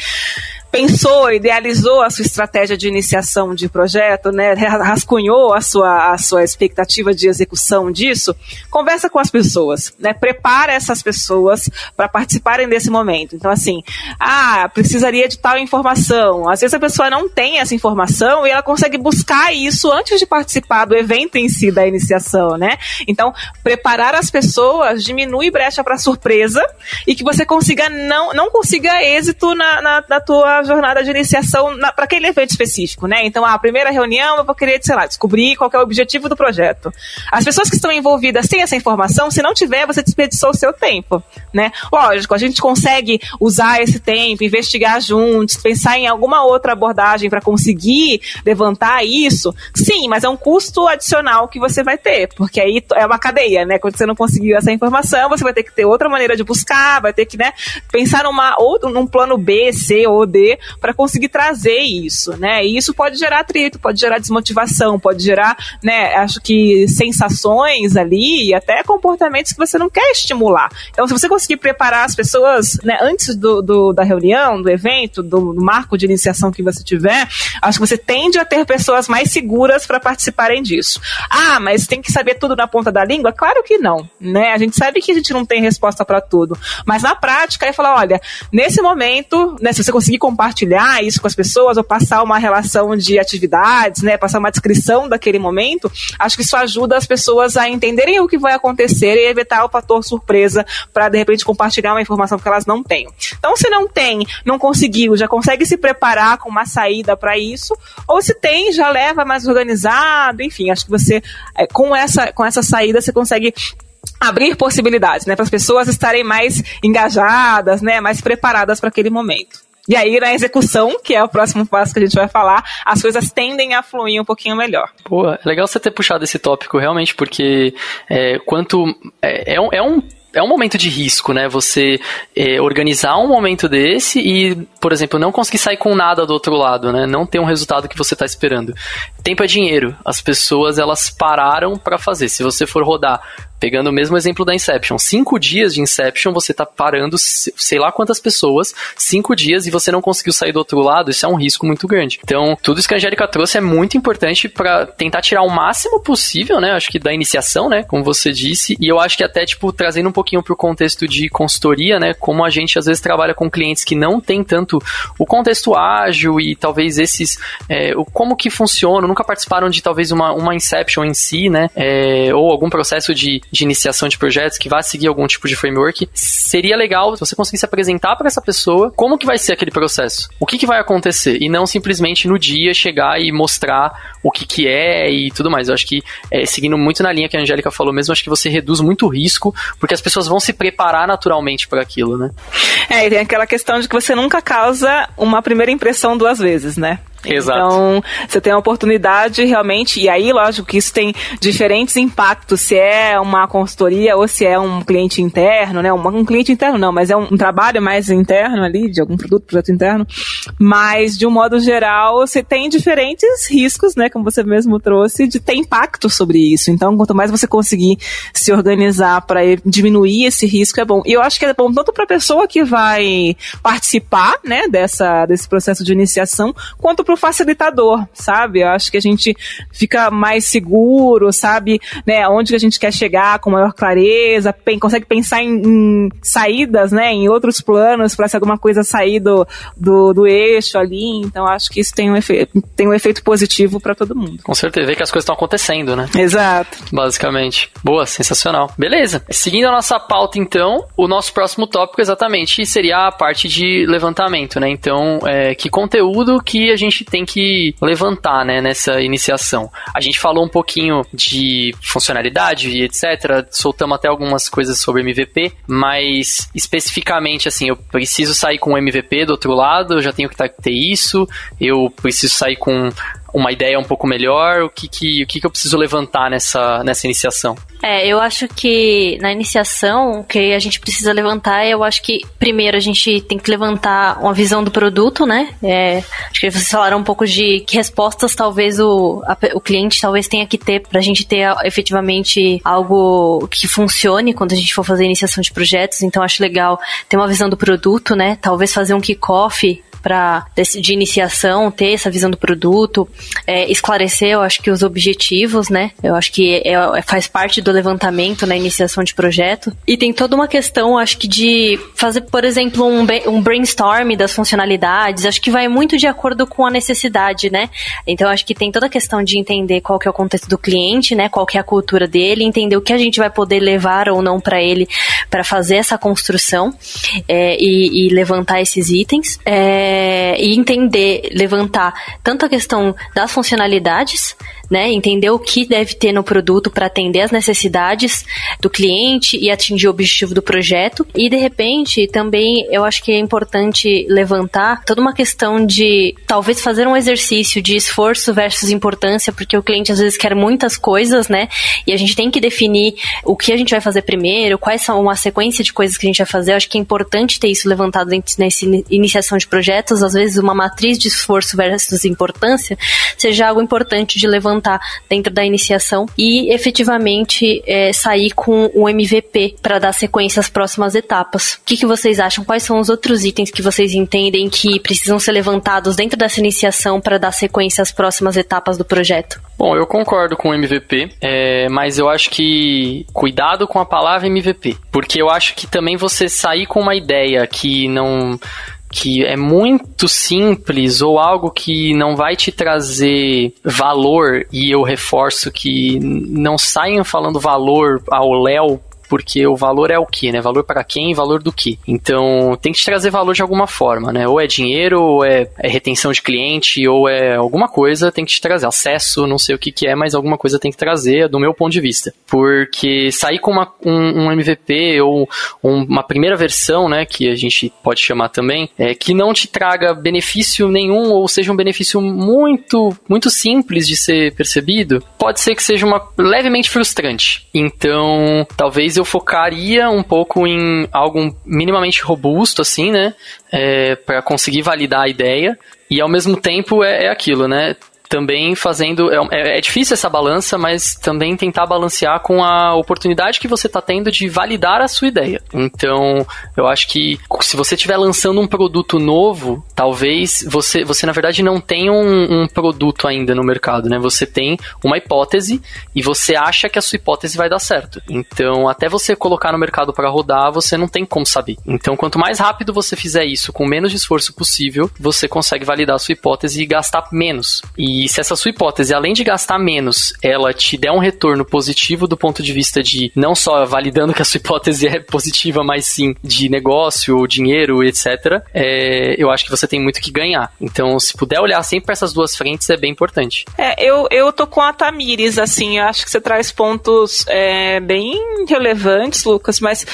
pensou, idealizou a sua estratégia de iniciação de projeto, né, rascunhou a sua, a sua expectativa de execução disso, conversa com as pessoas, né, prepara essas pessoas para participarem desse momento. Então, assim, ah, precisaria de tal informação. Às vezes a pessoa não tem essa informação e ela consegue buscar isso antes de participar do evento em si da iniciação, né? Então, preparar as pessoas diminui brecha para surpresa e que você consiga não, não consiga êxito na, na, na tua jornada de iniciação para aquele evento específico, né? Então, a primeira reunião eu vou querer, sei lá, descobrir qual é o objetivo do projeto. As pessoas que estão envolvidas têm essa informação, se não tiver, você desperdiçou o seu tempo, né? Lógico, a gente consegue usar esse tempo, investigar juntos, pensar em alguma outra abordagem para conseguir levantar isso, sim, mas é um custo adicional que você vai ter, porque aí é uma cadeia, né? Quando você não conseguiu essa informação, você vai ter que ter outra maneira de buscar, vai ter que, né, pensar numa ou num plano B, C ou D para conseguir trazer isso, né? E isso pode gerar atrito, pode gerar desmotivação, pode gerar, né, acho que sensações ali e até comportamentos que você não quer estimular. Então, se você conseguir preparar as pessoas, né, antes do, do da reunião, do evento, do, do, marco de iniciação que você tiver, acho que você tende a ter pessoas mais seguras para participarem disso. Ah, mas tem que saber tudo na ponta da língua? Claro que não, né? A gente sabe que a gente não tem resposta para tudo, mas na prática é falar, olha, nesse momento, né, se você conseguir compartilhar isso com as pessoas ou passar uma relação de atividades, né, passar uma descrição daquele momento, acho que isso ajuda as pessoas a entenderem o que vai acontecer e evitar o fator surpresa para de repente compartilhar uma informação que elas não têm. Então, se não tem, não conseguiu, já consegue se preparar com uma saída para isso, ou se tem, já leva mais organizado, enfim, acho que você é, com essa com essa saída você consegue abrir possibilidades, né, para as pessoas estarem mais engajadas, né, mais preparadas para aquele momento. E aí, na execução, que é o próximo passo que a gente vai falar, as coisas tendem a fluir um pouquinho melhor. Pô, é legal você ter puxado esse tópico, realmente, porque é, quanto. É, é um, é um é um momento de risco, né? Você é, organizar um momento desse e, por exemplo, não conseguir sair com nada do outro lado, né? Não ter um resultado que você está esperando. Tempo é dinheiro. As pessoas elas pararam para fazer. Se você for rodar Pegando o mesmo exemplo da Inception. Cinco dias de Inception, você tá parando sei lá quantas pessoas, cinco dias, e você não conseguiu sair do outro lado, isso é um risco muito grande. Então, tudo isso que a Angélica trouxe é muito importante para tentar tirar o máximo possível, né? Acho que da iniciação, né? Como você disse. E eu acho que até, tipo, trazendo um pouquinho pro contexto de consultoria, né? Como a gente às vezes trabalha com clientes que não tem tanto o contexto ágil e talvez esses. É, o como que funciona, nunca participaram de talvez uma, uma Inception em si, né? É, ou algum processo de, de iniciação de projetos que vai seguir algum tipo de framework, seria legal se você conseguisse apresentar para essa pessoa como que vai ser aquele processo, o que, que vai acontecer, e não simplesmente no dia chegar e mostrar o que, que é e tudo mais. Eu acho que, é, seguindo muito na linha que a Angélica falou mesmo, acho que você reduz muito o risco, porque as pessoas vão se preparar naturalmente para aquilo, né? É, e tem aquela questão de que você nunca causa uma primeira impressão duas vezes, né? Exato. Então, você tem a oportunidade realmente, e aí, lógico que isso tem diferentes impactos, se é uma consultoria ou se é um cliente interno, né? Um, um cliente interno não, mas é um, um, trabalho mais interno ali, de algum produto, projeto interno. Mas, de um modo geral, você tem diferentes riscos, né? Como você mesmo trouxe, de ter impacto sobre isso. Então, quanto mais você conseguir se organizar para diminuir esse risco, é bom. E eu acho que é bom tanto para a pessoa que vai participar, né, dessa, desse processo de iniciação, quanto para o facilitador, sabe? Eu acho que a gente fica mais seguro, sabe, né, onde a gente quer chegar com maior clareza, consegue pensar em, em, saídas, né, em outros planos para se alguma coisa sair do, do, do, eixo ali. Então acho que isso tem um, efeito, tem um efeito positivo para todo mundo. Com certeza, ver que as coisas estão acontecendo, né? Exato. Basicamente. Boa, sensacional. Beleza. Seguindo a nossa pauta, então, o nosso próximo tópico exatamente seria a parte de levantamento, né? Então, é, que conteúdo que a gente tem que levantar, né, nessa iniciação? A gente falou um pouquinho de funcionalidade e etc. Soltamos até algumas coisas sobre MVP, mas especificamente, assim, eu preciso sair com o MVP do outro lado, eu já tenho que ter isso, eu preciso sair com uma ideia um pouco melhor? O que, que, o que, que eu preciso levantar nessa, nessa iniciação? É, eu acho que na iniciação, o que a gente precisa levantar, eu acho que primeiro a gente tem que levantar uma visão do produto, né? É, acho que vocês falaram um pouco de que respostas talvez o, a, o cliente talvez tenha que ter para a gente ter efetivamente algo que funcione quando a gente for fazer iniciação de projetos. Então acho legal ter uma visão do produto, né? Talvez fazer um kickoff para de iniciação ter essa visão do produto, é, esclarecer, eu acho que os objetivos, né? Eu acho que é, é, faz parte do levantamento na iniciação de projeto. E tem toda uma questão, acho que de fazer, por exemplo, um, um brainstorm das funcionalidades. Acho que vai muito de acordo com a necessidade, né? Então acho que tem toda a questão de entender qual que é o contexto do cliente, né? Qual que é a cultura dele, entender o que a gente vai poder levar ou não para ele para fazer essa construção é, e, e, levantar esses itens. É, é, e entender, levantar tanto a questão das funcionalidades, né? Entender o que deve ter no produto para atender as necessidades do cliente e atingir o objetivo do projeto. E de repente, também eu acho que é importante levantar toda uma questão de talvez fazer um exercício de esforço versus importância, porque o cliente às vezes quer muitas coisas, né? E a gente tem que definir o que a gente vai fazer primeiro, quais são uma sequência de coisas que a gente vai fazer. Eu acho que é importante ter isso levantado nessa iniciação de projetos, às vezes uma matriz de esforço versus importância seja algo importante de levantar dentro da iniciação e efetivamente é, sair com o MVP para dar sequência às próximas etapas. O que, que vocês acham? Quais são os outros itens que vocês entendem que precisam ser levantados dentro dessa iniciação para dar sequência às próximas etapas do projeto? Bom, eu concordo com o MVP, é, mas eu acho que cuidado com a palavra MVP, porque eu acho que também você sair com uma ideia que não que é muito simples ou algo que não vai te trazer valor, e eu reforço que não saiam falando valor ao Léo porque o valor é o que, né? Valor para quem valor do que. Então, tem que te trazer valor de alguma forma, né? Ou é dinheiro, ou é, é, retenção de cliente, ou é alguma coisa tem que te trazer. Acesso, não sei o que, que é, mas alguma coisa tem que trazer, do meu ponto de vista. Porque sair com uma, um, um, MVP ou uma primeira versão, né, que a gente pode chamar também, é que não te traga benefício nenhum, ou seja um benefício muito, muito simples de ser percebido, pode ser que seja uma levemente frustrante. Então, talvez eu eu focaria um pouco em algo minimamente robusto, assim, né? É, para conseguir validar a ideia. E ao mesmo tempo é, é aquilo, né? Também fazendo. É, é, é, difícil essa balança, mas também tentar balancear com a oportunidade que você está tendo de validar a sua ideia. Então, eu acho que se você estiver lançando um produto novo, talvez você, você na verdade não tenha um, um produto ainda no mercado, né? Você tem uma hipótese e você acha que a sua hipótese vai dar certo. Então, até você colocar no mercado para rodar, você não tem como saber. Então, quanto mais rápido você fizer isso, com menos esforço possível, você consegue validar a sua hipótese e gastar menos. E e se essa sua hipótese, além de gastar menos, ela te der um retorno positivo do ponto de vista de não só validando que a sua hipótese é positiva, mas sim de negócio, dinheiro, etc., é, eu acho que você tem muito que ganhar. Então, se puder olhar sempre para essas duas frentes, é bem importante. É, eu, eu tô com a Tamires, assim, eu acho que você traz pontos é, bem relevantes, Lucas, mas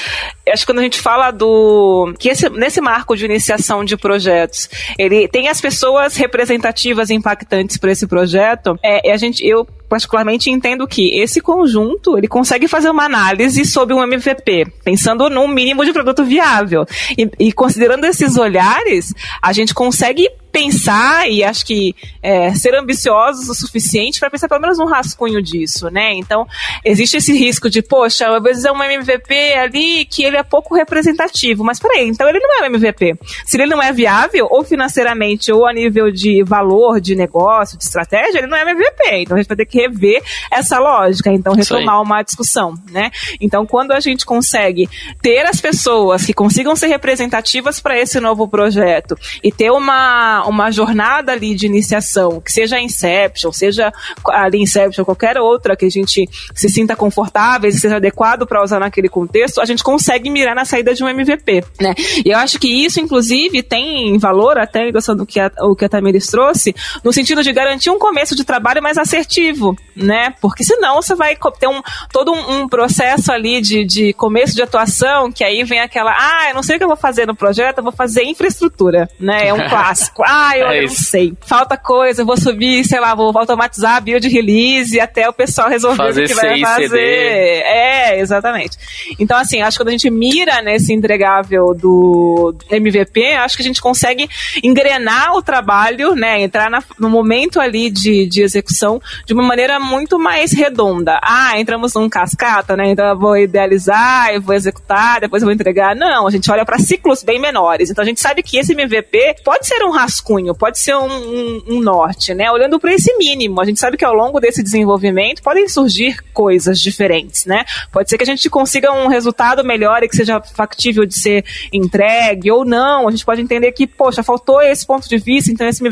acho que quando a gente fala do. que esse, nesse marco de iniciação de projetos, ele tem as pessoas representativas impactantes para esse projeto, é, a gente, eu particularmente entendo que esse conjunto ele consegue fazer uma análise sobre um MVP, pensando no mínimo de produto viável. E, e considerando esses olhares, a gente consegue pensar e acho que é, ser ambiciosos o suficiente para pensar pelo menos um rascunho disso, né? Então, existe esse risco de, poxa, às vezes é um MVP ali que ele é pouco representativo, mas peraí, então ele não é um MVP. Se ele não é viável, ou financeiramente, ou a nível de valor de negócio, de estratégia, ele não é MVP. Então, a gente vai ter que rever essa lógica, então retomar uma discussão, né? Então, quando a gente consegue ter as pessoas que consigam ser representativas para esse novo projeto e ter uma, uma jornada ali de iniciação, que seja a Inception, seja ali Inception, qualquer outra que a gente se sinta confortável e seja adequado para usar naquele contexto, a gente consegue mirar na saída de um MVP, né? E eu acho que isso, inclusive, tem valor, até endossando o que a, o que a Tamiris trouxe, no sentido de garantir um começo de trabalho mais assertivo, né? Porque senão você vai ter um, todo um, um, processo ali de, de começo de atuação, que aí vem aquela, ah, eu não sei o que eu vou fazer no projeto, eu vou fazer infraestrutura, né? É um clássico. Ah, eu, é eu não sei. Falta coisa, eu vou subir, sei lá, vou automatizar a build release até o pessoal resolver fazer o que vai fazer. CD. É, exatamente. Então, assim, acho que quando a gente mira nesse entregável do MVP, acho que a gente consegue engrenar o trabalho, né? Entrar na, no momento ali de, de execução de uma maneira muito mais redonda. Ah, entramos num cascata, né? Então eu vou idealizar, eu vou executar, depois eu vou entregar. Não, a gente olha para ciclos bem menores. Então a gente sabe que esse MVP pode ser um rascunho, pode ser um, um, um norte, né? Olhando para esse mínimo, a gente sabe que ao longo desse desenvolvimento podem surgir coisas diferentes, né? Pode ser que a gente consiga um resultado melhor e que seja factível de ser entregue ou não. A gente pode entender que, poxa, faltou esse ponto de vista, então esse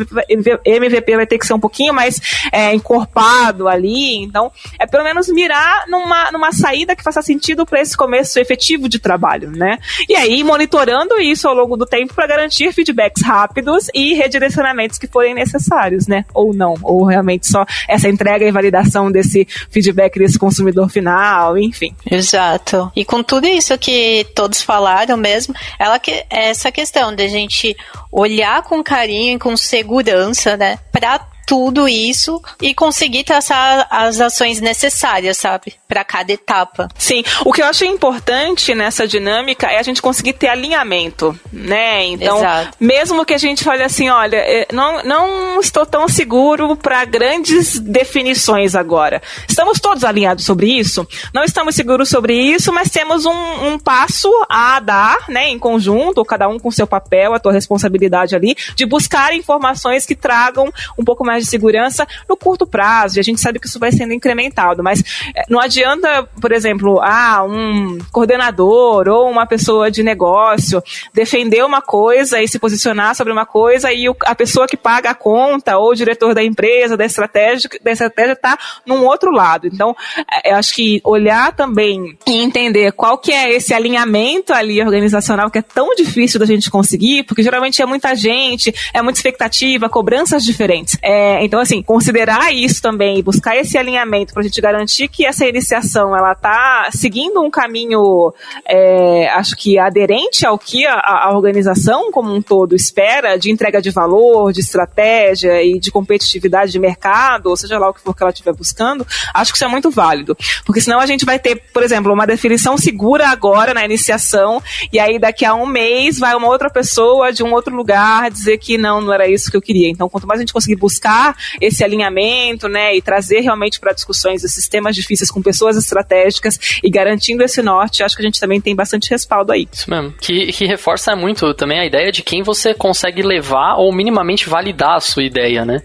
MVP vai ter que ser um pouquinho mais é, encorpado ali. Então, é pelo menos mirar numa, numa saída que faça sentido para esse começo efetivo de trabalho, né? E aí, monitorando isso ao longo do tempo para garantir feedbacks rápidos e redirecionamentos que forem necessários, né? Ou não, ou realmente só essa entrega e validação desse feedback desse consumidor final, enfim. Exato. E com tudo isso que todos falaram mesmo, ela que essa questão de a gente olhar com carinho e com segurança, né, para tudo isso e conseguir traçar as ações necessárias, sabe? Para cada etapa. Sim. O que eu acho importante nessa dinâmica é a gente conseguir ter alinhamento, né? Então, Exato. mesmo que a gente fale assim, olha, é, não, não estou tão seguro para grandes definições agora. Estamos todos alinhados sobre isso? Não estamos seguros sobre isso, mas temos um, um passo a dar, né, em conjunto, cada um com seu papel, a tua responsabilidade ali, de buscar informações que tragam um pouco mais de segurança no curto prazo, e a gente sabe que isso vai sendo incrementado, mas eh, não adianta, por exemplo, ah, um coordenador ou uma pessoa de negócio defender uma coisa e se posicionar sobre uma coisa e a pessoa que paga a conta ou o diretor da empresa, da estratégia, da estratégia está num outro lado. Então, eh, eu acho que olhar também e entender qual que é esse alinhamento ali organizacional que é tão difícil da gente conseguir, porque geralmente é muita gente, é muita expectativa, cobranças diferentes. É, é, então, assim, considerar isso também, buscar esse alinhamento para a gente garantir que essa iniciação ela está seguindo um caminho, é, acho que aderente ao que a, a, organização como um todo espera de entrega de valor, de estratégia e de competitividade de mercado, ou seja lá o que for que ela estiver buscando, acho que isso é muito válido. Porque senão a gente vai ter, por exemplo, uma definição segura agora na iniciação, e aí daqui a um mês vai uma outra pessoa de um outro lugar dizer que não, não era isso que eu queria. Então, quanto mais a gente conseguir buscar esse alinhamento, né, e trazer realmente para discussões esses temas difíceis com pessoas estratégicas e garantindo esse norte, acho que a gente também tem bastante respaldo aí. Isso mesmo. Que, que reforça muito também a ideia de quem você consegue levar ou minimamente validar a sua ideia, né?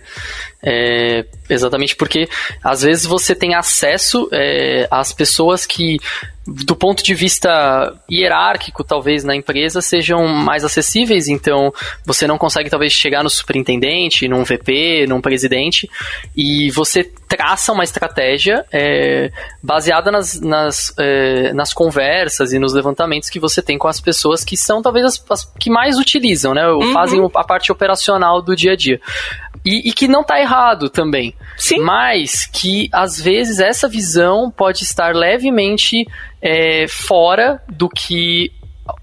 É, exatamente porque às vezes você tem acesso é, às pessoas que do ponto de vista hierárquico, talvez na empresa sejam mais acessíveis, então você não consegue talvez chegar no superintendente, num VP, num presidente, e você traça uma estratégia é, baseada nas, nas, é, nas conversas e nos levantamentos que você tem com as pessoas que são talvez as, as que mais utilizam, né? Uhum. Fazem a parte operacional do dia a dia. E, e que não está errado também. Sim. Mas que às vezes essa visão pode estar levemente é, fora do que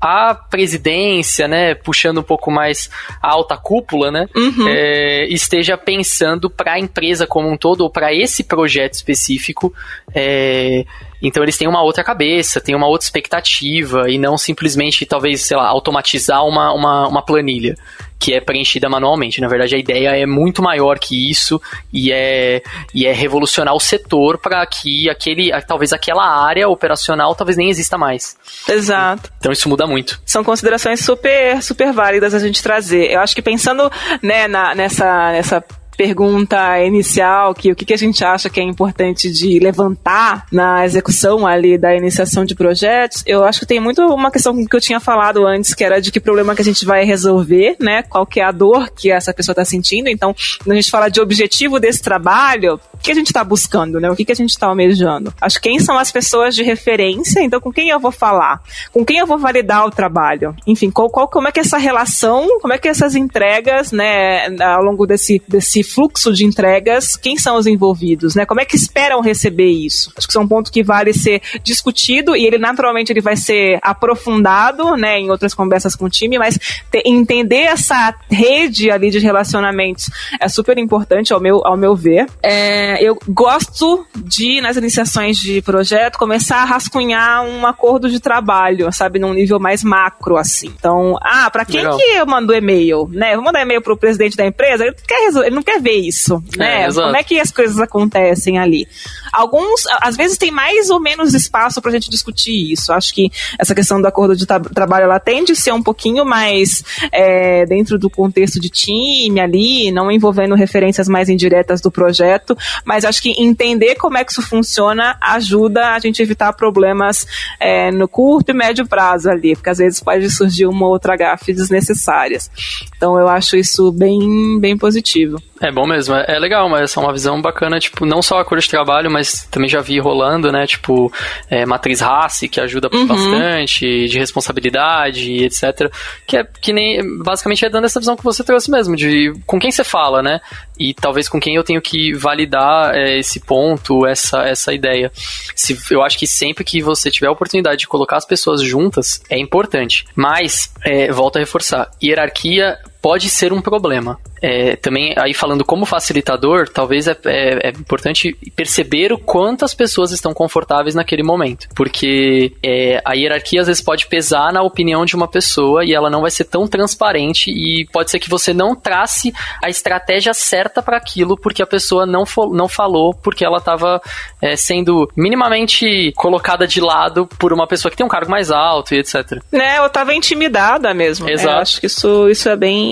a presidência, né, puxando um pouco mais a alta cúpula, né, uhum. é, esteja pensando para a empresa como um todo ou para esse projeto específico. É, então eles têm uma outra cabeça, têm uma outra expectativa e não simplesmente, talvez, sei lá, automatizar uma, uma, uma planilha que é preenchida manualmente. Na verdade, a ideia é muito maior que isso e é, e é revolucionar o setor para que aquele, talvez aquela área operacional talvez nem exista mais. Exato. Então isso muda muito. São considerações super, super válidas a gente trazer. Eu acho que pensando né, na, nessa, nessa pergunta inicial, que o que, que a gente acha que é importante de levantar na execução ali da iniciação de projetos, eu acho que tem muito uma questão que eu tinha falado antes, que era de que problema que a gente vai resolver, né? Qual que é a dor que essa pessoa está sentindo. Então, quando a gente fala de objetivo desse trabalho, o que a gente está buscando, né? O que, que a gente está almejando? Acho que quem são as pessoas de referência, então com quem eu vou falar? Com quem eu vou validar o trabalho? Enfim, qual, qual, como é que essa relação, como é que essas entregas, né, ao longo desse, desse fluxo de entregas, quem são os envolvidos, né? Como é que esperam receber isso? Acho que isso é um ponto que vale ser discutido e ele naturalmente ele vai ser aprofundado, né, em outras conversas com o time, mas ter, entender essa rede ali de relacionamentos é super importante ao meu, ao meu ver. É, eu gosto de, nas iniciações de projeto, começar a rascunhar um acordo de trabalho, sabe, num nível mais macro, assim. Então, ah, para quem Legal. que eu mando e-mail, né? Eu vou mandar e-mail pro presidente da empresa, ele, quer ele não quer ver isso, né? É, Como é que as coisas acontecem ali? Alguns, às vezes tem mais ou menos espaço pra gente discutir isso. Acho que essa questão do acordo de trabalho, ela tende a ser um pouquinho mais é, dentro do contexto de time ali, não envolvendo referências mais indiretas do projeto, mas acho que entender como é que isso funciona ajuda a gente a evitar problemas é, no curto e médio prazo ali, porque às vezes pode surgir uma outra gafe desnecessárias. Então eu acho isso bem, bem positivo. É bom mesmo, é, é legal, mas é uma visão bacana, tipo, não só a cor de trabalho, mas também já vi rolando, né, tipo, é, matriz race, que ajuda uhum. bastante, de responsabilidade, etc. Que é que nem, basicamente é dando essa visão que você trouxe mesmo, de com quem você fala, né, e talvez com quem eu tenho que validar é, esse ponto, essa, essa ideia. Se, eu acho que sempre que você tiver a oportunidade de colocar as pessoas juntas, é importante. Mas, é, volto a reforçar, hierarquia pode ser um problema. É, também, aí falando como facilitador, talvez é, é, é, importante perceber o quanto as pessoas estão confortáveis naquele momento. Porque é, a hierarquia às vezes pode pesar na opinião de uma pessoa e ela não vai ser tão transparente e pode ser que você não trace a estratégia certa para aquilo porque a pessoa não, não falou porque ela estava é, sendo minimamente colocada de lado por uma pessoa que tem um cargo mais alto e etc. Né, ou estava intimidada mesmo. Exato. Eu acho que isso, isso é bem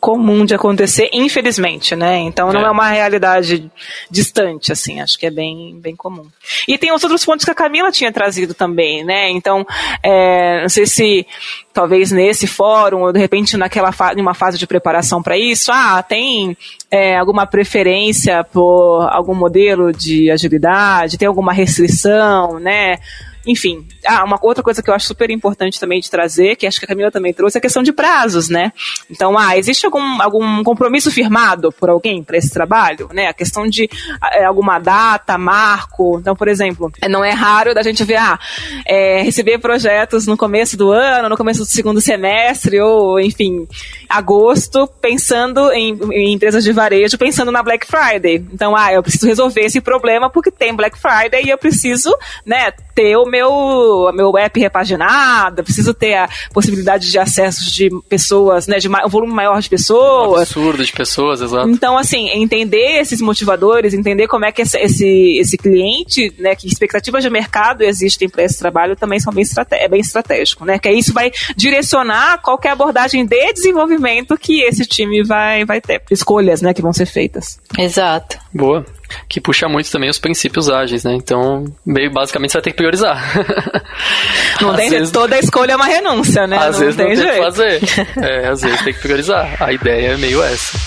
comum de acontecer, infelizmente, né? Então não é. é uma realidade distante, assim, acho que é bem, bem comum. E tem os outros pontos que a Camila tinha trazido também, né? Então, é, não sei se talvez nesse fórum, ou de repente naquela fa uma fase de preparação para isso, ah, tem é, alguma preferência por algum modelo de agilidade, tem alguma restrição, né? Enfim, ah, uma outra coisa que eu acho super importante também de trazer, que acho que a Camila também trouxe, é a questão de prazos, né? Então, ah, existe algum, algum compromisso firmado por alguém para esse trabalho, né? A questão de é, alguma data, marco. Então, por exemplo, não é raro da gente ver, ah, é, receber projetos no começo do ano, no começo do segundo semestre, ou, enfim, agosto, pensando em, em empresas de varejo, pensando na Black Friday. Então, ah, eu preciso resolver esse problema porque tem Black Friday e eu preciso, né, ter o meu, meu app repaginado, preciso ter a possibilidade de acesso de pessoas, né, de um volume maior de pessoas. Um absurdo de pessoas, exato. Então, assim, entender esses motivadores, entender como é que esse, esse, esse cliente, né, que expectativas de mercado existem para esse trabalho também são bem, é bem estratégico, né, que isso vai direcionar qual é abordagem de desenvolvimento que esse time vai, vai ter. Escolhas, né, que vão ser feitas. Exato. Boa que puxa muito também os princípios ágeis, né? Então, meio basicamente você vai ter que priorizar. Não tem vezes, toda escolha é uma renúncia, né? Às não vezes tem não tem jeito. que fazer. É, às vezes tem que priorizar. A ideia é meio essa.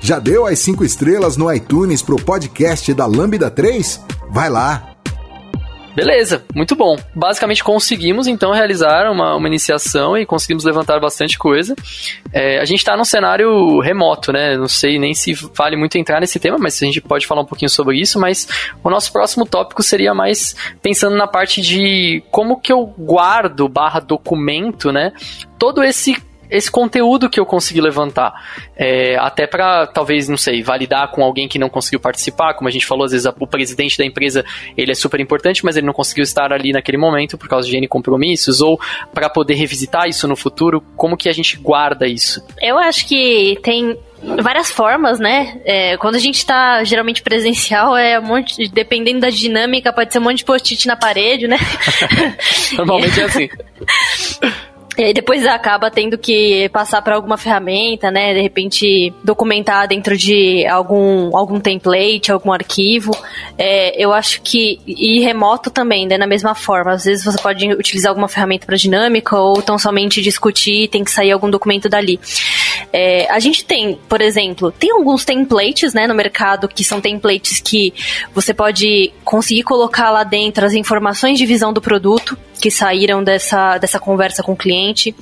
Já deu as cinco estrelas no iTunes pro podcast da Lambda 3? Vai lá, Beleza, muito bom. Basicamente conseguimos então realizar uma, uma iniciação e conseguimos levantar bastante coisa. É, a gente está num cenário remoto, né? Não sei nem se vale muito entrar nesse tema, mas a gente pode falar um pouquinho sobre isso. Mas o nosso próximo tópico seria mais pensando na parte de como que eu guardo barra documento, né? Todo esse esse conteúdo que eu consegui levantar. É, até para, talvez, não sei, validar com alguém que não conseguiu participar. Como a gente falou, às vezes o presidente da empresa ele é super importante, mas ele não conseguiu estar ali naquele momento por causa de N compromissos, ou para poder revisitar isso no futuro. Como que a gente guarda isso? Eu acho que tem várias formas, né? É, quando a gente tá geralmente presencial, é um monte, dependendo da dinâmica, pode ser um monte de post-it na parede, né? Normalmente é assim. E depois acaba tendo que passar para alguma ferramenta, né? De repente documentar dentro de algum, algum template, algum arquivo. É, eu acho que. E remoto também, né? Na mesma forma. Às vezes você pode utilizar alguma ferramenta para dinâmica ou tão somente discutir, tem que sair algum documento dali. É, a gente tem, por exemplo, tem alguns templates, né, no mercado que são templates que você pode conseguir colocar lá dentro as informações de visão do produto que saíram dessa, dessa conversa com o cliente.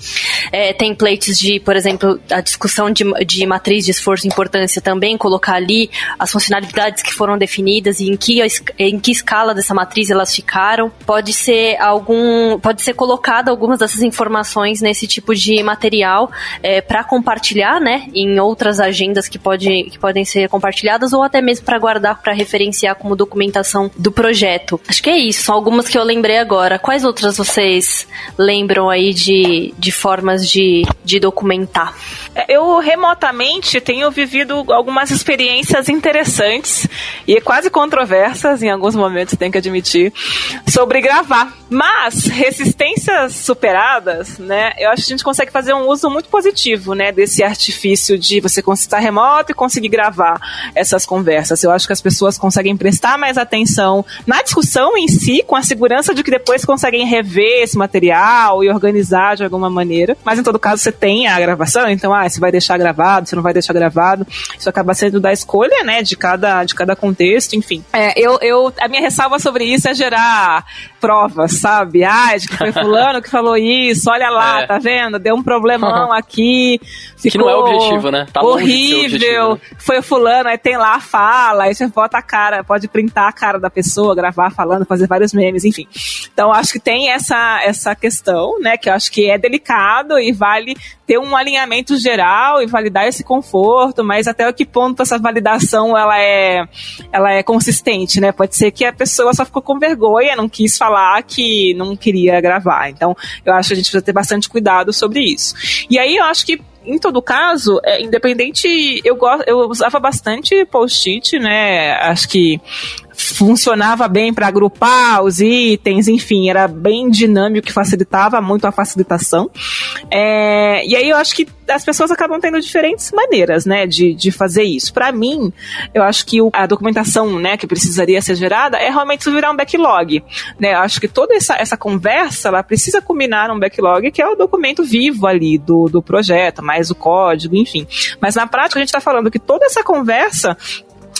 É, templates de, por exemplo, a discussão de, de matriz de esforço e importância também, colocar ali as funcionalidades que foram definidas e em que, em que escala dessa matriz elas ficaram. Pode ser algum. Pode ser colocado algumas dessas informações nesse tipo de material é, para compartilhar, né? Em outras agendas que, pode, que podem ser compartilhadas ou até mesmo para guardar para referenciar como documentação do projeto. Acho que é isso, são algumas que eu lembrei agora. Quais outras outras vocês lembram aí de, de formas de, de documentar? Eu remotamente tenho vivido algumas experiências interessantes e quase controversas em alguns momentos, tenho que admitir, sobre gravar. Mas resistências superadas, né? Eu acho que a gente consegue fazer um uso muito positivo, né, desse artifício de você estar remoto e conseguir gravar essas conversas. Eu acho que as pessoas conseguem prestar mais atenção na discussão em si, com a segurança de que depois conseguem rever esse material e organizar de alguma maneira. Mas em todo caso você tem a gravação, então ah, você vai deixar gravado, você não vai deixar gravado. Isso acaba sendo da escolha, né, de cada, de cada contexto, enfim. É, eu, eu, a minha ressalva sobre isso é gerar provas, sabe? Ah, de que foi fulano que falou isso, olha lá, é. tá vendo? Deu um problemão aqui. Que não é o objetivo, né? Tá horrível. Né? Foi fulano, aí tem lá a fala, aí você bota a cara, pode printar a cara da pessoa, gravar falando, fazer vários memes, enfim. Então acho que tem essa, essa questão, né, que eu acho que é delicado e vale ter um alinhamento geral e validar esse conforto, mas até que ponto essa validação ela é, ela é consistente, né? Pode ser que a pessoa só ficou com vergonha, não quis falar que não queria gravar. Então, eu acho que a gente precisa ter bastante cuidado sobre isso. E aí eu acho que em todo caso, é, independente, eu, eu usava bastante post-it, né? Acho que funcionava bem para agrupar os itens, enfim, era bem dinâmico que facilitava muito a facilitação. É, e aí eu acho que as pessoas acabam tendo diferentes maneiras, né, de, de fazer isso. Para mim, eu acho que a documentação, né, que precisaria ser gerada é realmente virar um backlog, né. Eu acho que toda essa, essa conversa, ela precisa combinar um backlog que é o documento vivo ali do, do projeto, mais o código, enfim. Mas na prática a gente está falando que toda essa conversa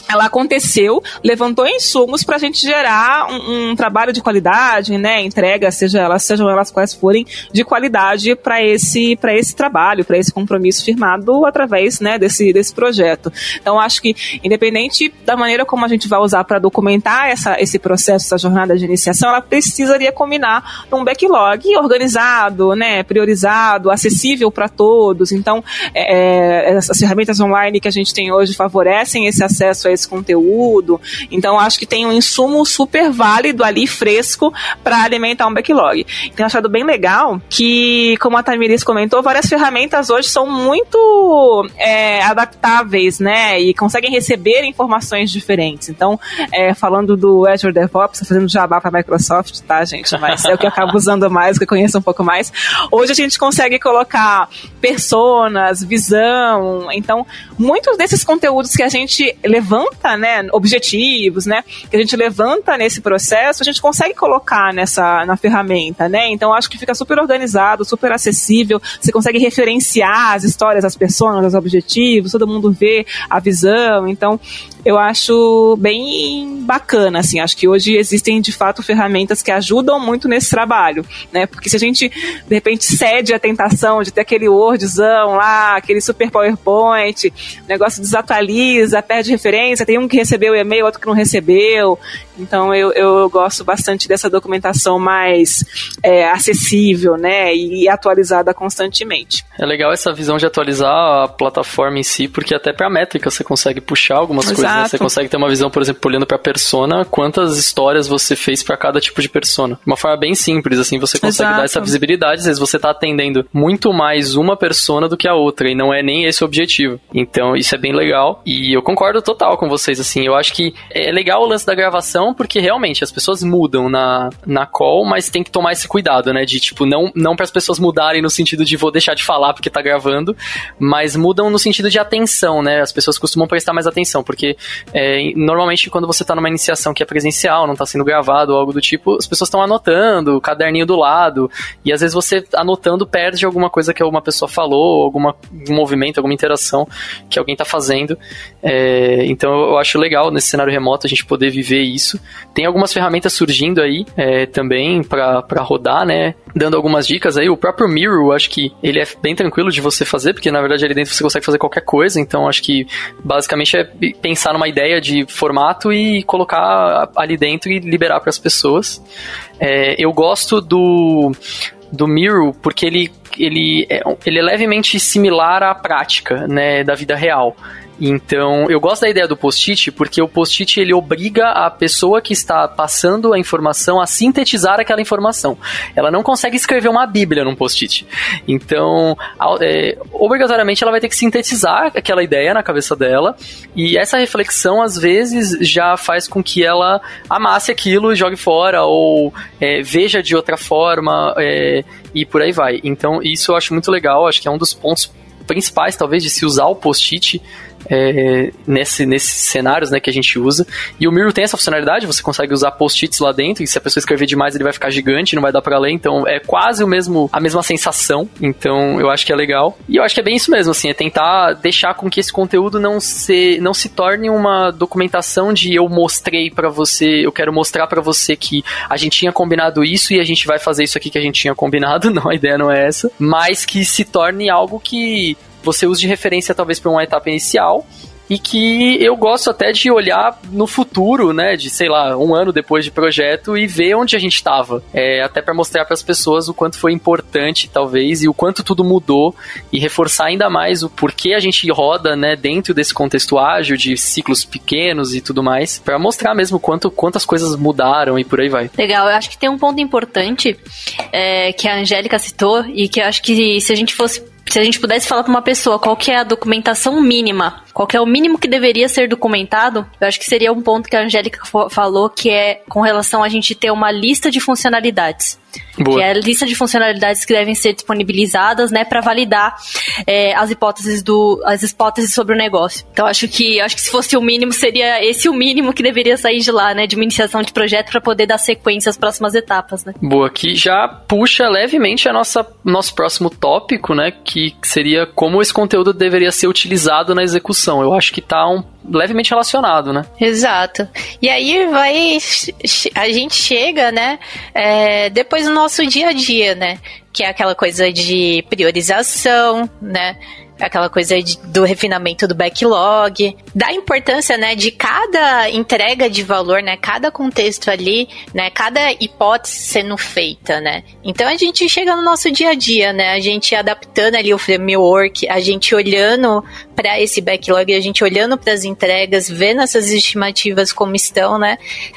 ela aconteceu, levantou insumos para a gente gerar um, um, trabalho de qualidade, né, entrega, seja elas, sejam elas quais forem, de qualidade para esse, para esse trabalho, para esse compromisso firmado através, né, desse, desse projeto. Então, acho que, independente da maneira como a gente vai usar para documentar essa, esse processo, essa jornada de iniciação, ela precisaria combinar num backlog organizado, né, priorizado, acessível para todos. Então, é, é, as ferramentas online que a gente tem hoje favorecem esse acesso a esse conteúdo. Então, acho que tem um insumo super válido ali, fresco, para alimentar um backlog. Tenho achado bem legal que, como a Tamiris comentou, várias ferramentas hoje são muito é, adaptáveis, né? E conseguem receber informações diferentes. Então, é, falando do Azure DevOps, fazendo jabá para Microsoft, tá, gente? Mas é o que eu acabo usando mais, que eu conheço um pouco mais. Hoje a gente consegue colocar personas, visão. Então, muitos desses conteúdos que a gente levanta levanta, né, objetivos, né, que a gente levanta nesse processo, a gente consegue colocar nessa na ferramenta, né? Então acho que fica super organizado, super acessível, você consegue referenciar as histórias, as pessoas, os objetivos, todo mundo vê a visão. Então, eu acho bem bacana, assim, acho que hoje existem de fato ferramentas que ajudam muito nesse trabalho, né? Porque se a gente de repente cede à tentação de ter aquele Wordzão lá, aquele super PowerPoint, o negócio desatualiza, perde referência, tem um que recebeu o e-mail, outro que não recebeu. Então eu, eu gosto bastante dessa documentação mais é, acessível, né? E atualizada constantemente. É legal essa visão de atualizar a plataforma em si, porque até para métrica você consegue puxar algumas Exato. coisas, né? Você consegue ter uma visão, por exemplo, olhando para persona, quantas histórias você fez para cada tipo de persona. Uma forma bem simples, assim, você consegue Exato. dar essa visibilidade, às vezes você tá atendendo muito mais uma persona do que a outra, e não é nem esse o objetivo. Então, isso é bem legal, e eu concordo total com vocês, assim, eu acho que é legal o lance da gravação, porque realmente as pessoas mudam na, na call, mas tem que tomar esse cuidado, né, de, tipo, não, não para as pessoas mudarem no sentido de vou deixar de falar porque tá gravando, mas mudam no sentido de atenção, né, as pessoas costumam prestar mais atenção, porque é, normalmente quando você tá numa iniciação que é presencial, não tá sendo gravado ou algo do tipo, as pessoas estão anotando, caderninho do lado, e às vezes você anotando perde alguma coisa que uma pessoa falou, algum movimento, alguma interação que alguém tá fazendo. É, então eu acho legal nesse cenário remoto a gente poder viver isso. Tem algumas ferramentas surgindo aí é, também para rodar, né? Dando algumas dicas aí. O próprio Miro, acho que ele é bem tranquilo de você fazer, porque na verdade ali dentro você consegue fazer qualquer coisa. Então acho que basicamente é pensar numa ideia de formato e colocar ali dentro e liberar para as pessoas. É, eu gosto do do Miro porque ele, ele, é, ele é levemente similar à prática né, da vida real. Então, eu gosto da ideia do post-it porque o post-it ele obriga a pessoa que está passando a informação a sintetizar aquela informação. Ela não consegue escrever uma bíblia num post-it. Então, é, obrigatoriamente ela vai ter que sintetizar aquela ideia na cabeça dela e essa reflexão às vezes já faz com que ela amasse aquilo e jogue fora ou é, veja de outra forma é, e por aí vai. Então, isso eu acho muito legal, acho que é um dos pontos principais, talvez, de se usar o post-it é, nesse, nesses cenários né, que a gente usa. E o Miro tem essa funcionalidade, você consegue usar post-its lá dentro, e se a pessoa escrever demais ele vai ficar gigante, não vai dar para ler, então é quase o mesmo, a mesma sensação, então eu acho que é legal. E eu acho que é bem isso mesmo, assim, é tentar deixar com que esse conteúdo não se, não se torne uma documentação de eu mostrei para você, eu quero mostrar para você que a gente tinha combinado isso e a gente vai fazer isso aqui que a gente tinha combinado, não, a ideia não é essa, mas que se torne algo que você use de referência talvez para uma etapa inicial e que eu gosto até de olhar no futuro, né, de sei lá, um ano depois de projeto e ver onde a gente estava, é, até para mostrar para as pessoas o quanto foi importante, talvez, e o quanto tudo mudou e reforçar ainda mais o porquê a gente roda, né, dentro desse contexto ágil de ciclos pequenos e tudo mais, para mostrar mesmo quanto quantas coisas mudaram e por aí vai. Legal, eu acho que tem um ponto importante é, que a Angélica citou e que eu acho que se a gente fosse se a gente pudesse falar para uma pessoa qual que é a documentação mínima, qual que é o mínimo que deveria ser documentado, eu acho que seria um ponto que a Angélica falou, que é com relação a gente ter uma lista de funcionalidades. Boa. que é a lista de funcionalidades que devem ser disponibilizadas, né, para validar é, as hipóteses do, as hipóteses sobre o negócio. Então acho que acho que se fosse o mínimo seria esse o mínimo que deveria sair de lá, né, de uma iniciação de projeto para poder dar sequência às próximas etapas, né. Boa, que já puxa levemente a nossa nosso próximo tópico, né, que seria como esse conteúdo deveria ser utilizado na execução. Eu acho que tá um levemente relacionado, né? Exato. E aí vai. A gente chega, né? É, depois no nosso dia a dia, né? Que é aquela coisa de priorização, né? aquela coisa de, do refinamento do backlog, da importância, né, de cada entrega de valor, né, cada contexto ali, né, cada hipótese sendo feita, né. Então a gente chega no nosso dia a dia, né, a gente adaptando ali o framework, a gente olhando para esse backlog, a gente olhando para as entregas, vendo essas estimativas como estão, né,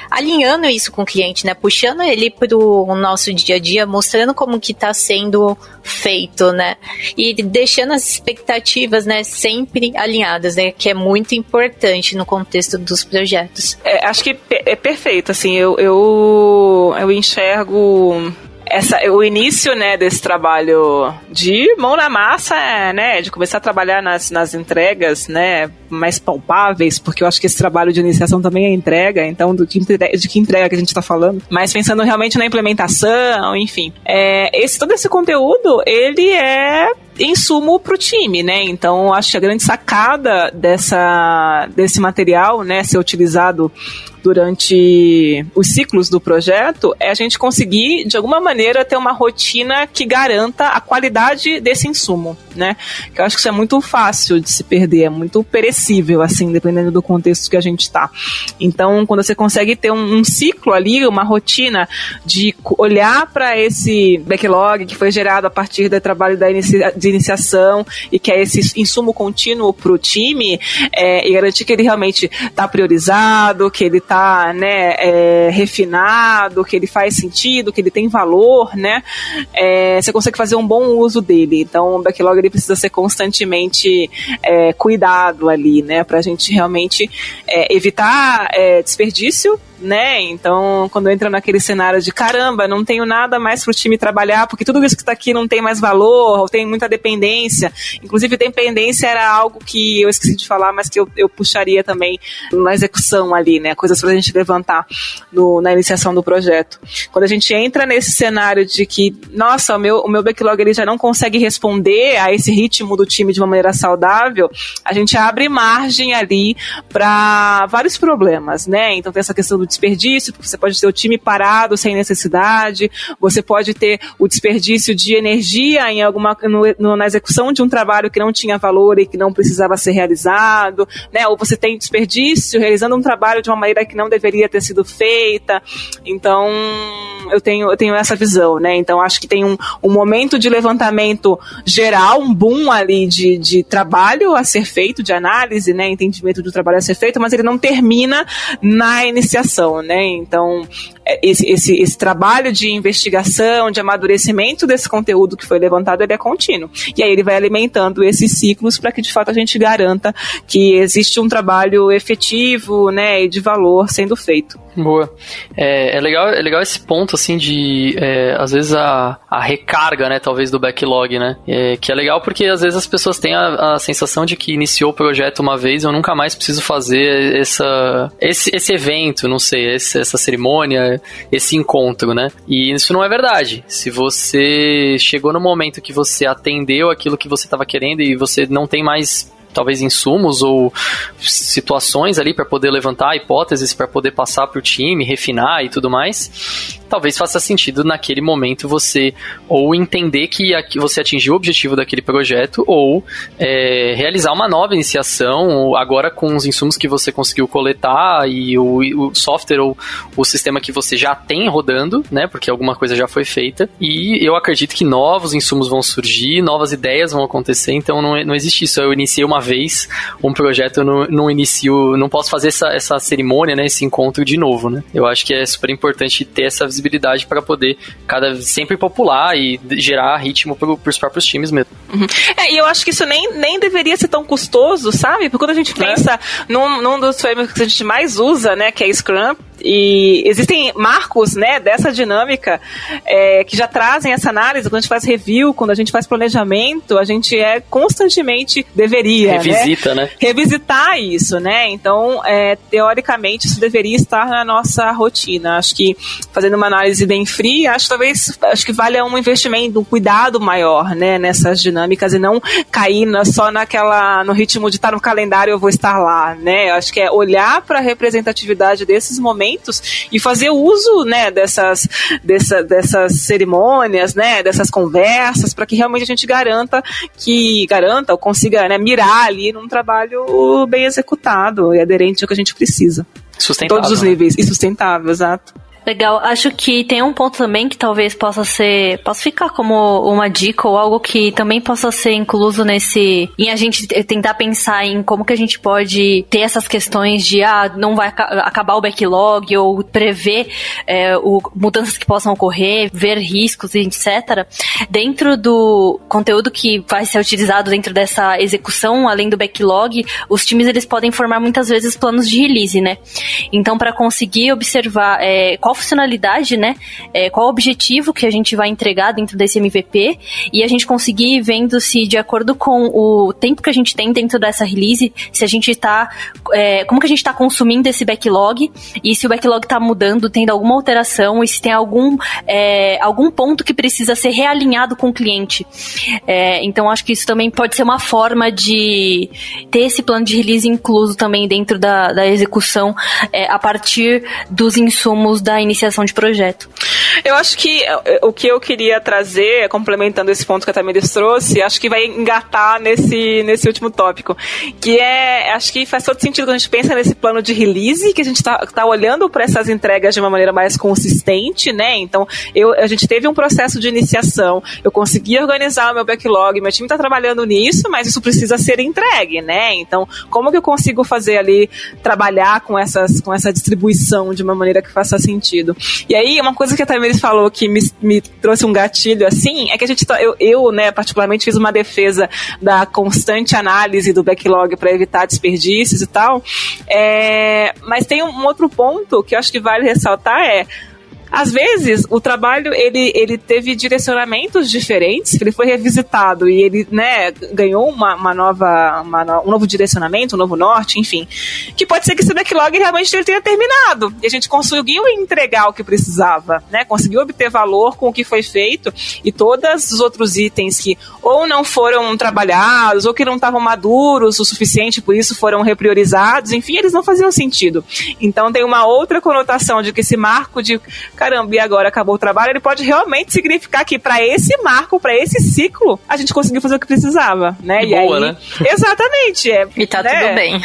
alinhando isso com o cliente, né, puxando ele para o nosso dia a dia, mostrando como que está sendo feito, né, e deixando as expectativas né, sempre alinhadas, né, que é muito importante no contexto dos projetos. É, acho que é perfeito, assim, eu, eu, eu enxergo essa, o início, né, desse trabalho de mão na massa, né, de começar a trabalhar nas, nas entregas, né, mais palpáveis, porque eu acho que esse trabalho de iniciação também é entrega, então do que, de que entrega que a gente está falando, mas pensando realmente na implementação, enfim, é, esse todo esse conteúdo, ele é insumo para o time, né? Então acho que a grande sacada dessa, desse material, né, ser utilizado durante os ciclos do projeto é a gente conseguir, de alguma maneira, ter uma rotina que garanta a qualidade desse insumo, né? Que eu acho que isso é muito fácil de se perder, é muito perecível, assim, dependendo do contexto que a gente está. Então, quando você consegue ter um, um ciclo ali, uma rotina de olhar para esse backlog que foi gerado a partir do trabalho da inicia, de iniciação e que é esse insumo contínuo para o time é, e garantir que ele realmente está priorizado, que ele tá, né, é, refinado, que ele faz sentido, que ele tem valor, né, é, você consegue fazer um bom uso dele. Então, o backlog ele precisa ser constantemente é, cuidado ali, né, para a gente realmente é, evitar é, desperdício né? Então, quando entra naquele cenário de caramba, não tenho nada mais para o time trabalhar, porque tudo isso que está aqui não tem mais valor, ou tem muita dependência. Inclusive, dependência era algo que eu esqueci de falar, mas que eu, eu puxaria também na execução ali, né? Coisas para a gente levantar no, na iniciação do projeto. Quando a gente entra nesse cenário de que, nossa, o meu, o meu backlog ele já não consegue responder a esse ritmo do time de uma maneira saudável, a gente abre margem ali para vários problemas, né? Então tem essa questão do desperdício, porque você pode ter o time parado sem necessidade, você pode ter o desperdício de energia em alguma no, no, na execução de um trabalho que não tinha valor e que não precisava ser realizado, né? Ou você tem desperdício realizando um trabalho de uma maneira que não deveria ter sido feita. Então, eu tenho, eu tenho essa visão, né? Então, acho que tem um, um momento de levantamento geral, um boom ali de, de trabalho a ser feito, de análise, né? Entendimento do trabalho a ser feito, mas ele não termina na iniciação né? Então, esse, esse, esse trabalho de investigação, de amadurecimento desse conteúdo que foi levantado, ele é contínuo. E aí ele vai alimentando esses ciclos para que de fato a gente garanta que existe um trabalho efetivo, né, e de valor sendo feito. Boa. É, é, legal, é legal esse ponto, assim, de, é, às vezes, a, a recarga, né, talvez, do backlog, né? É, que é legal porque, às vezes, as pessoas têm a, a sensação de que iniciou o projeto uma vez, eu nunca mais preciso fazer essa, esse, esse evento, não sei, essa cerimônia, esse encontro, né? E isso não é verdade. Se você chegou no momento que você atendeu aquilo que você estava querendo e você não tem mais talvez insumos ou situações ali para poder levantar hipóteses para poder passar para o time, refinar e tudo mais talvez faça sentido naquele momento você ou entender que você atingiu o objetivo daquele projeto ou é, realizar uma nova iniciação agora com os insumos que você conseguiu coletar e o, o, software ou o sistema que você já tem rodando, né? Porque alguma coisa já foi feita. E eu acredito que novos insumos vão surgir, novas ideias vão acontecer, então não, não existe isso. Eu iniciei uma vez um projeto, eu não, não inicio, não posso fazer essa, essa cerimônia, né? Esse encontro de novo, né? Eu acho que é super importante ter essa visibilidade visibilidade para poder cada sempre popular e gerar ritmo para os próprios times mesmo. Uhum. É, e eu acho que isso nem, nem deveria ser tão custoso, sabe? Porque quando a gente é. pensa é. num, num dos frameworks que a gente mais usa, né, que é Scrum, e existem marcos, né, dessa dinâmica é, que já trazem essa análise. Quando a gente faz review, quando a gente faz planejamento, a gente é constantemente deveria, né? Revisita, né? né? Revisitar isso, né? Então, é, teoricamente, isso deveria estar na nossa rotina. Acho que fazendo uma análise bem fria, acho talvez acho que vale um investimento, um cuidado maior, né, nessas dinâmicas e não cair na, só naquela no ritmo de estar no calendário eu vou estar lá, né? Acho que é olhar para a representatividade desses momentos e fazer uso, né, dessas dessa, dessas cerimônias, né, dessas conversas para que realmente a gente garanta que garanta ou consiga, né, mirar ali num trabalho bem executado e aderente ao que a gente precisa. Sustentável. Todos os né? níveis. E sustentável, exato. Legal. Acho que tem um ponto também que talvez possa ser, possa ficar como uma dica ou algo que também possa ser incluso nesse, em a gente tentar pensar em como que a gente pode ter essas questões de, ah, não vai acabar o backlog ou prever é, o, mudanças que possam ocorrer, ver riscos, etc. Dentro do conteúdo que vai ser utilizado dentro dessa execução, além do backlog, os times eles podem formar muitas vezes planos de release, né? Então, para conseguir observar é, qual funcionalidade, né? É, qual o objetivo que a gente vai entregar dentro desse MVP e a gente conseguir vendo se de acordo com o tempo que a gente tem dentro dessa release, se a gente está é, como que a gente está consumindo esse backlog e se o backlog está mudando, tendo alguma alteração e se tem algum é, algum ponto que precisa ser realinhado com o cliente. É, então acho que isso também pode ser uma forma de ter esse plano de release incluso também dentro da, da execução é, a partir dos insumos da iniciação de projeto. Eu acho que é, o que eu queria trazer, complementando esse ponto que a Tamiris trouxe, acho que vai engatar nesse, nesse último tópico, que é, acho que faz todo sentido quando a gente pensa nesse plano de release, que a gente está tá olhando para essas entregas de uma maneira mais consistente, né? Então, eu, a gente teve um processo de iniciação, eu consegui organizar o meu backlog, meu time está trabalhando nisso, mas isso precisa ser entregue, né? Então, como que eu consigo fazer ali, trabalhar com, essas, com essa distribuição de uma maneira que faça sentido? E aí, uma coisa que a Tamiris falou que me, me trouxe um gatilho assim, é que a gente, tá, eu, eu, né, particularmente fiz uma defesa da constante análise do backlog para evitar desperdícios e tal, é, mas tem um outro ponto que eu acho que vale ressaltar é às vezes, o trabalho, ele, ele teve direcionamentos diferentes, ele foi revisitado e ele, né, ganhou uma, uma nova, uma, um novo direcionamento, um novo norte, enfim. Que pode ser que esse backlog realmente ele tenha terminado. E a gente conseguiu entregar o que precisava, né? Conseguiu obter valor com o que foi feito e todos os outros itens que ou não foram trabalhados, ou que não estavam maduros o suficiente, por isso foram repriorizados, enfim, eles não faziam sentido. Então tem uma outra conotação de que esse marco de caramba, e agora acabou o trabalho, ele pode realmente significar que para esse marco, para esse ciclo, a gente conseguiu fazer o que precisava, né? E, e boa, aí, né? Exatamente. É, e tá né? tudo bem.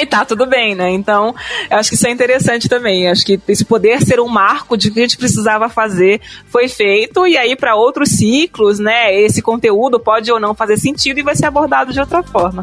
e tá tudo bem, né? Então, eu acho que isso é interessante também. Eu acho que esse poder ser um marco de que a gente precisava fazer foi feito, e aí para outros ciclos, né? Esse conteúdo pode ou não fazer sentido e vai ser abordado de outra forma.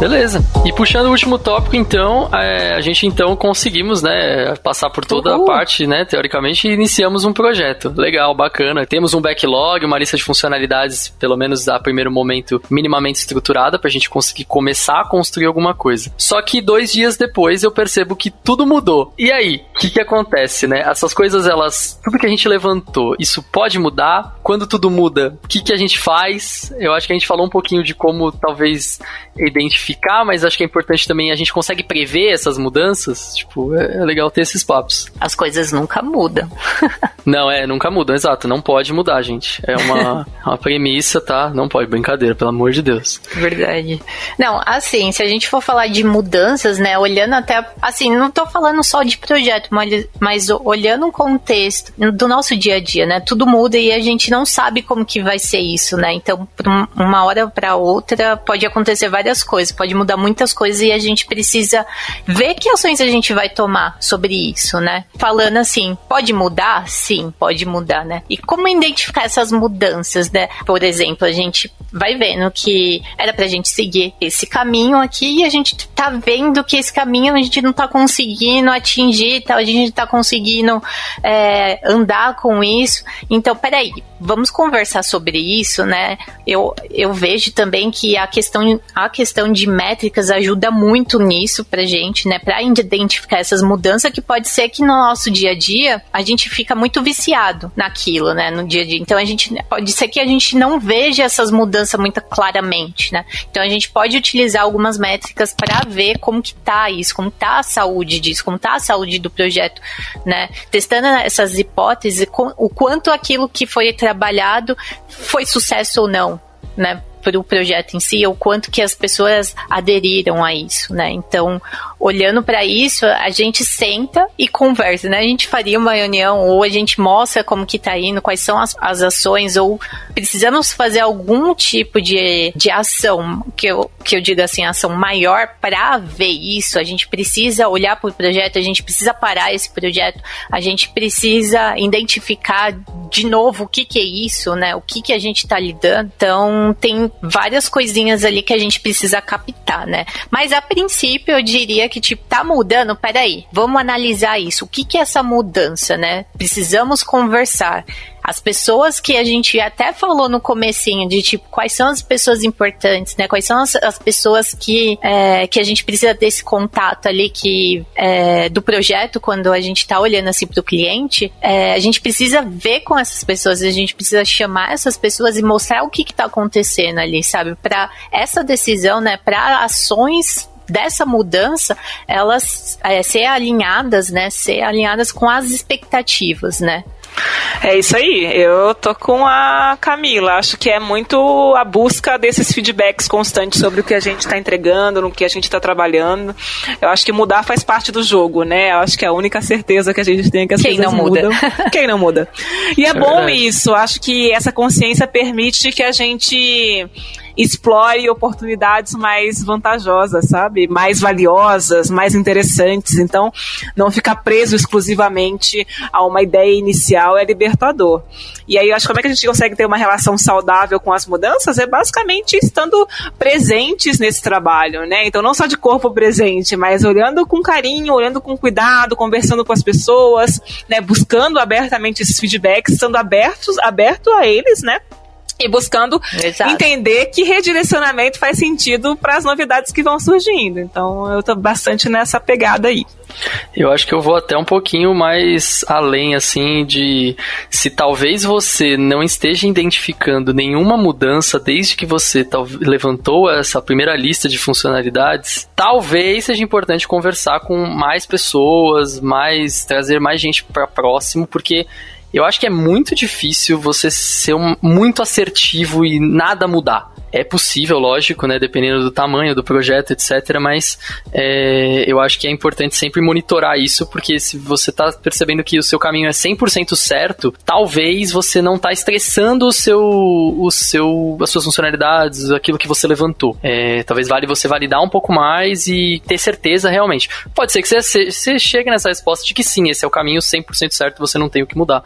Beleza. E puxando o último tópico, então, é, a gente então conseguimos, né, passar por toda Uhul. a parte, né, teoricamente, e iniciamos um projeto. Legal, bacana. Temos um backlog, uma lista de funcionalidades, pelo menos a primeiro momento, minimamente estruturada, pra gente conseguir começar a construir alguma coisa. Só que dois dias depois eu percebo que tudo mudou. E aí, o que que acontece, né? Essas coisas, elas, tudo que a gente levantou, isso pode mudar? Quando tudo muda, o que que a gente faz? Eu acho que a gente falou um pouquinho de como talvez identificar mas acho que é importante também a gente consegue prever essas mudanças. Tipo, é, é legal ter esses papos. As coisas nunca mudam. não, é, nunca mudam, exato. Não pode mudar, gente. É uma, uma premissa, tá? Não pode, brincadeira, pelo amor de Deus. Verdade. Não, assim, se a gente for falar de mudanças, né, olhando até, assim, não tô falando só de projeto, mas, mas olhando o contexto do nosso dia a dia, né, tudo muda e a gente não sabe como que vai ser isso, né, então, uma hora para outra pode acontecer várias coisas pode mudar muitas coisas e a gente precisa ver que ações a gente vai tomar sobre isso, né? Falando assim, pode mudar? Sim, pode mudar, né? E como identificar essas mudanças, né? Por exemplo, a gente vai vendo que era pra gente seguir esse caminho aqui e a gente tá vendo que esse caminho a gente não tá conseguindo atingir, tá? a gente tá conseguindo é, andar com isso. Então, peraí, vamos conversar sobre isso, né? Eu, eu vejo também que a questão, a questão de métricas ajuda muito nisso pra gente, né? Pra identificar essas mudanças que pode ser que no nosso dia a dia a gente fica muito viciado naquilo, né? No dia a dia. Então a gente pode ser que a gente não veja essas mudanças muito claramente, né? Então a gente pode utilizar algumas métricas para ver como que tá isso, como tá a saúde disso, como tá a saúde do projeto, né? Testando essas hipóteses, o quanto aquilo que foi trabalhado foi sucesso ou não, né? para o projeto em si, o quanto que as pessoas aderiram a isso, né? Então, olhando para isso, a gente senta e conversa, né? A gente faria uma reunião ou a gente mostra como que tá indo, quais são as, as ações ou precisamos fazer algum tipo de, de ação, que eu, que eu digo assim, ação maior para ver isso. A gente precisa olhar para o projeto, a gente precisa parar esse projeto, a gente precisa identificar de novo o que que é isso, né? O que que a gente está lidando. Então, tem várias coisinhas ali que a gente precisa captar, né? Mas a princípio eu diria que, tipo, tá mudando, peraí, vamos analisar isso. O que que é essa mudança, né? Precisamos conversar. As pessoas que a gente até falou no comecinho de tipo quais são as pessoas importantes, né? Quais são as, as pessoas que é, que a gente precisa desse contato ali que é, do projeto quando a gente está olhando assim para o cliente, é, a gente precisa ver com essas pessoas, a gente precisa chamar essas pessoas e mostrar o que está acontecendo ali, sabe? Para essa decisão, né? Para ações dessa mudança, elas é, ser alinhadas, né? Ser alinhadas com as expectativas, né? É isso aí, eu tô com a Camila. Acho que é muito a busca desses feedbacks constantes sobre o que a gente está entregando, no que a gente está trabalhando. Eu acho que mudar faz parte do jogo, né? Eu acho que é a única certeza que a gente tem é que as Quem coisas não muda. mudam. Quem não muda. E é, É bom verdade. isso. Acho que essa consciência permite que a gente explore oportunidades mais vantajosas, sabe? Mais valiosas, mais interessantes. Então, não ficar preso exclusivamente a uma ideia inicial é libertador. E aí, eu acho que como é que a gente consegue ter uma relação saudável com as mudanças? É basicamente estando presentes nesse trabalho, né? Então, não só de corpo presente, mas olhando com carinho, olhando com cuidado, conversando com as pessoas, né? Buscando abertamente esses feedbacks, estando abertos, aberto a eles, né? E buscando Exato. entender que redirecionamento faz sentido para as novidades que vão surgindo. Então, eu tô bastante nessa pegada aí. Eu acho que eu vou até um pouquinho mais além, assim, de se talvez você não esteja identificando nenhuma mudança desde que você tal- levantou essa primeira lista de funcionalidades, talvez seja importante conversar com mais pessoas, mais trazer mais gente para próximo, porque eu acho que é muito difícil você ser um- muito assertivo e nada mudar. É possível, lógico, né? Dependendo do tamanho do projeto, etc. Mas é, eu acho que é importante sempre monitorar isso, porque se você tá percebendo que o seu caminho é 100% certo, talvez você não tá estressando o seu, o seu, as suas funcionalidades, aquilo que você levantou. É, talvez vale você validar um pouco mais e ter certeza realmente. Pode ser que você, você chegue nessa resposta de que sim, esse é o caminho 100% certo, você não tem o que mudar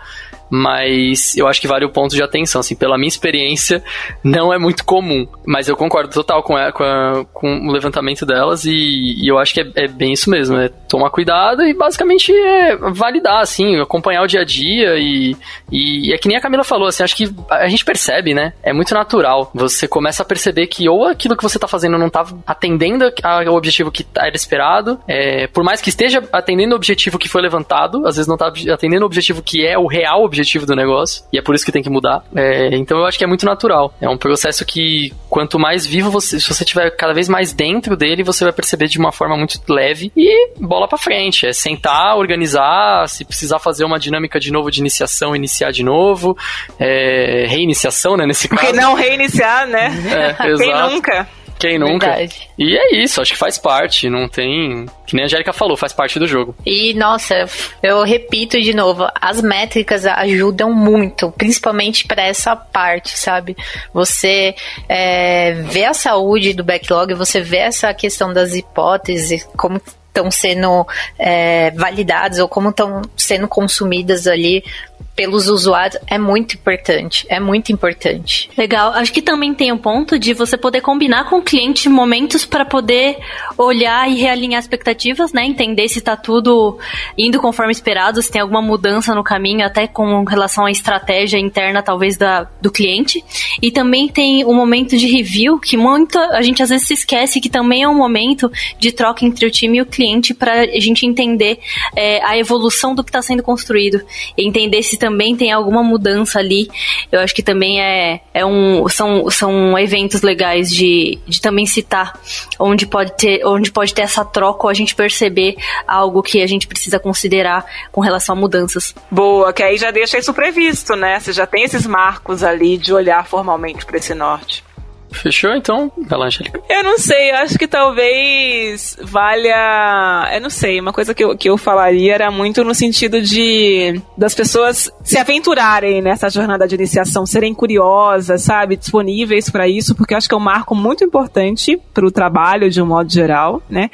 mas eu acho que vale o ponto de atenção, assim, pela minha experiência, não é muito comum, mas eu concordo total com, a- com, a- com o levantamento delas e, e eu acho que é, é bem isso mesmo, é tomar cuidado e basicamente é validar, assim, acompanhar o dia a dia e, e é que nem a Camila falou, assim, acho que a gente percebe, né, é muito natural, você começa a perceber que ou aquilo que você tá fazendo não tá atendendo ao objetivo que era esperado, é, por mais que esteja atendendo o objetivo que foi levantado, às vezes não tá atendendo o objetivo que é o real objetivo do negócio, e é por isso que tem que mudar. É, então eu acho que é muito natural. É um processo que, quanto mais vivo você, se você estiver cada vez mais dentro dele, você vai perceber de uma forma muito leve e bola pra frente. É sentar, organizar, se precisar fazer uma dinâmica de novo de iniciação, iniciar de novo, é, reiniciação, né, nesse Porque caso. não reiniciar, né? É, Quem nunca? Quem nunca? Verdade. E é isso, acho que faz parte, não tem. Que nem a Angélica falou, faz parte do jogo. E, nossa, eu repito de novo, as métricas ajudam muito, principalmente para essa parte, sabe? Você é, vê a saúde do backlog, você vê essa questão das hipóteses, como estão sendo é, validadas ou como estão sendo consumidas ali pelos usuários, é muito importante. É muito importante. Legal. Acho que também tem o ponto de você poder combinar com o cliente momentos para poder olhar e realinhar expectativas, né? Entender se tá tudo indo conforme esperado, se tem alguma mudança no caminho, até com relação à estratégia interna, talvez, da, do cliente. E também tem o momento de review, que muito a gente às vezes se esquece que também é um momento de troca entre o time e o cliente para a gente entender é, a evolução do que está sendo construído. Entender se também tem alguma mudança ali. Eu acho que também é, é um, são, são eventos legais de, de também citar onde pode, ter, onde pode ter essa troca ou a gente perceber algo que a gente precisa considerar com relação a mudanças. Boa, que aí já deixa isso previsto, né? Você já tem esses marcos ali de olhar formalmente para esse norte. Fechou então? Lá, Angélica. Eu não sei, eu acho que talvez valha. Eu não sei, uma coisa que eu, que eu falaria era muito no sentido de das pessoas se aventurarem nessa jornada de iniciação, serem curiosas, sabe? Disponíveis para isso, porque eu acho que é um marco muito importante para o trabalho de um modo geral, né?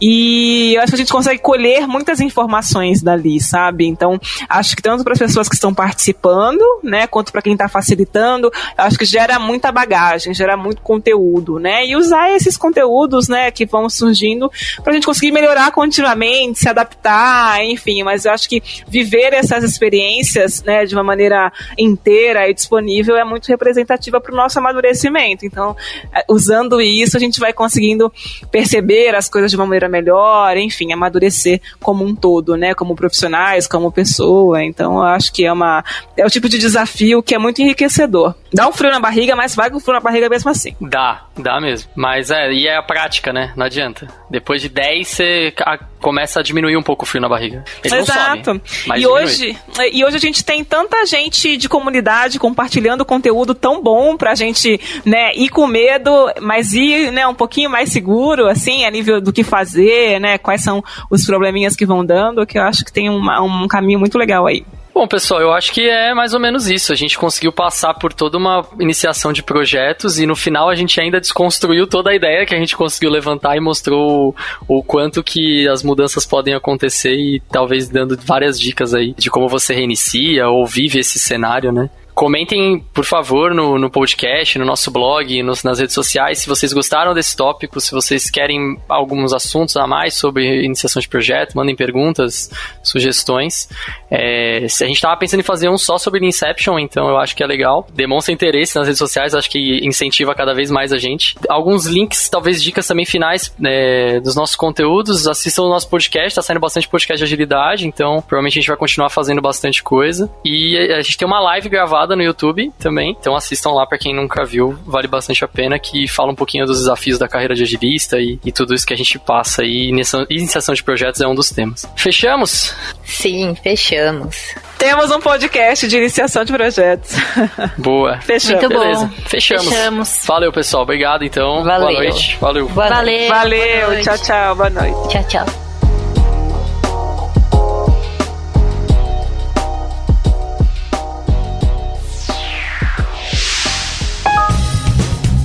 E eu acho que a gente consegue colher muitas informações dali, sabe? Então, acho que tanto para as pessoas que estão participando, né, quanto para quem está facilitando, acho que gera muita bagagem, gera muito conteúdo, né? E usar esses conteúdos, né, que vão surgindo para a gente conseguir melhorar continuamente, se adaptar, enfim. Mas eu acho que viver essas experiências, né, de uma maneira inteira e disponível é muito representativa para o nosso amadurecimento. Então, é, usando isso, a gente vai conseguindo perceber as coisas de uma maneira melhor, enfim, amadurecer como um todo, né, como profissionais, como pessoa. Então, eu acho que é uma é o tipo de desafio que é muito enriquecedor. Dá um frio na barriga, mas vai com frio na barriga mesmo assim. Dá, dá mesmo. Mas é, e é a prática, né? Não adianta. Depois de 10, você começa a diminuir um pouco o frio na barriga. Ele Exato. Sobe, e, hoje, e hoje a gente tem tanta gente de comunidade compartilhando conteúdo tão bom pra gente, né, ir com medo, mas ir, né, um pouquinho mais seguro, assim, a nível do que fazer, né, quais são os probleminhas que vão dando, que eu acho que tem uma, um caminho muito legal aí. Bom, pessoal, eu acho que é mais ou menos isso. A gente conseguiu passar por toda uma iniciação de projetos e no final a gente ainda desconstruiu toda a ideia que a gente conseguiu levantar e mostrou o, quanto que as mudanças podem acontecer e talvez dando várias dicas aí de como você reinicia ou vive esse cenário, né? Comentem, por favor, no, no podcast, no nosso blog, nos, nas redes sociais, se vocês gostaram desse tópico, se vocês querem alguns assuntos a mais sobre iniciação de projeto, mandem perguntas, sugestões. É, se a gente estava pensando em fazer um só sobre Inception, então eu acho que é legal. Demonstra interesse nas redes sociais, acho que incentiva cada vez mais a gente. Alguns links, talvez dicas também finais é, dos nossos conteúdos. Assistam o nosso podcast, tá saindo bastante podcast de agilidade, então provavelmente a gente vai continuar fazendo bastante coisa. E a gente tem uma live gravada gravada no YouTube também, então assistam lá para quem nunca viu, vale bastante a pena, que fala um pouquinho dos desafios da carreira de agilista e, e tudo isso que a gente passa e iniciação de projetos é um dos temas. Fechamos? Sim, fechamos. Temos um podcast de iniciação de projetos. Boa. Fechamos. Muito Beleza. Bom. Fechamos. Fechamos. Valeu, pessoal. Obrigado, então. Valeu. Boa noite. Valeu. Boa Valeu. Valeu. Tchau, tchau. Boa noite. Tchau, tchau.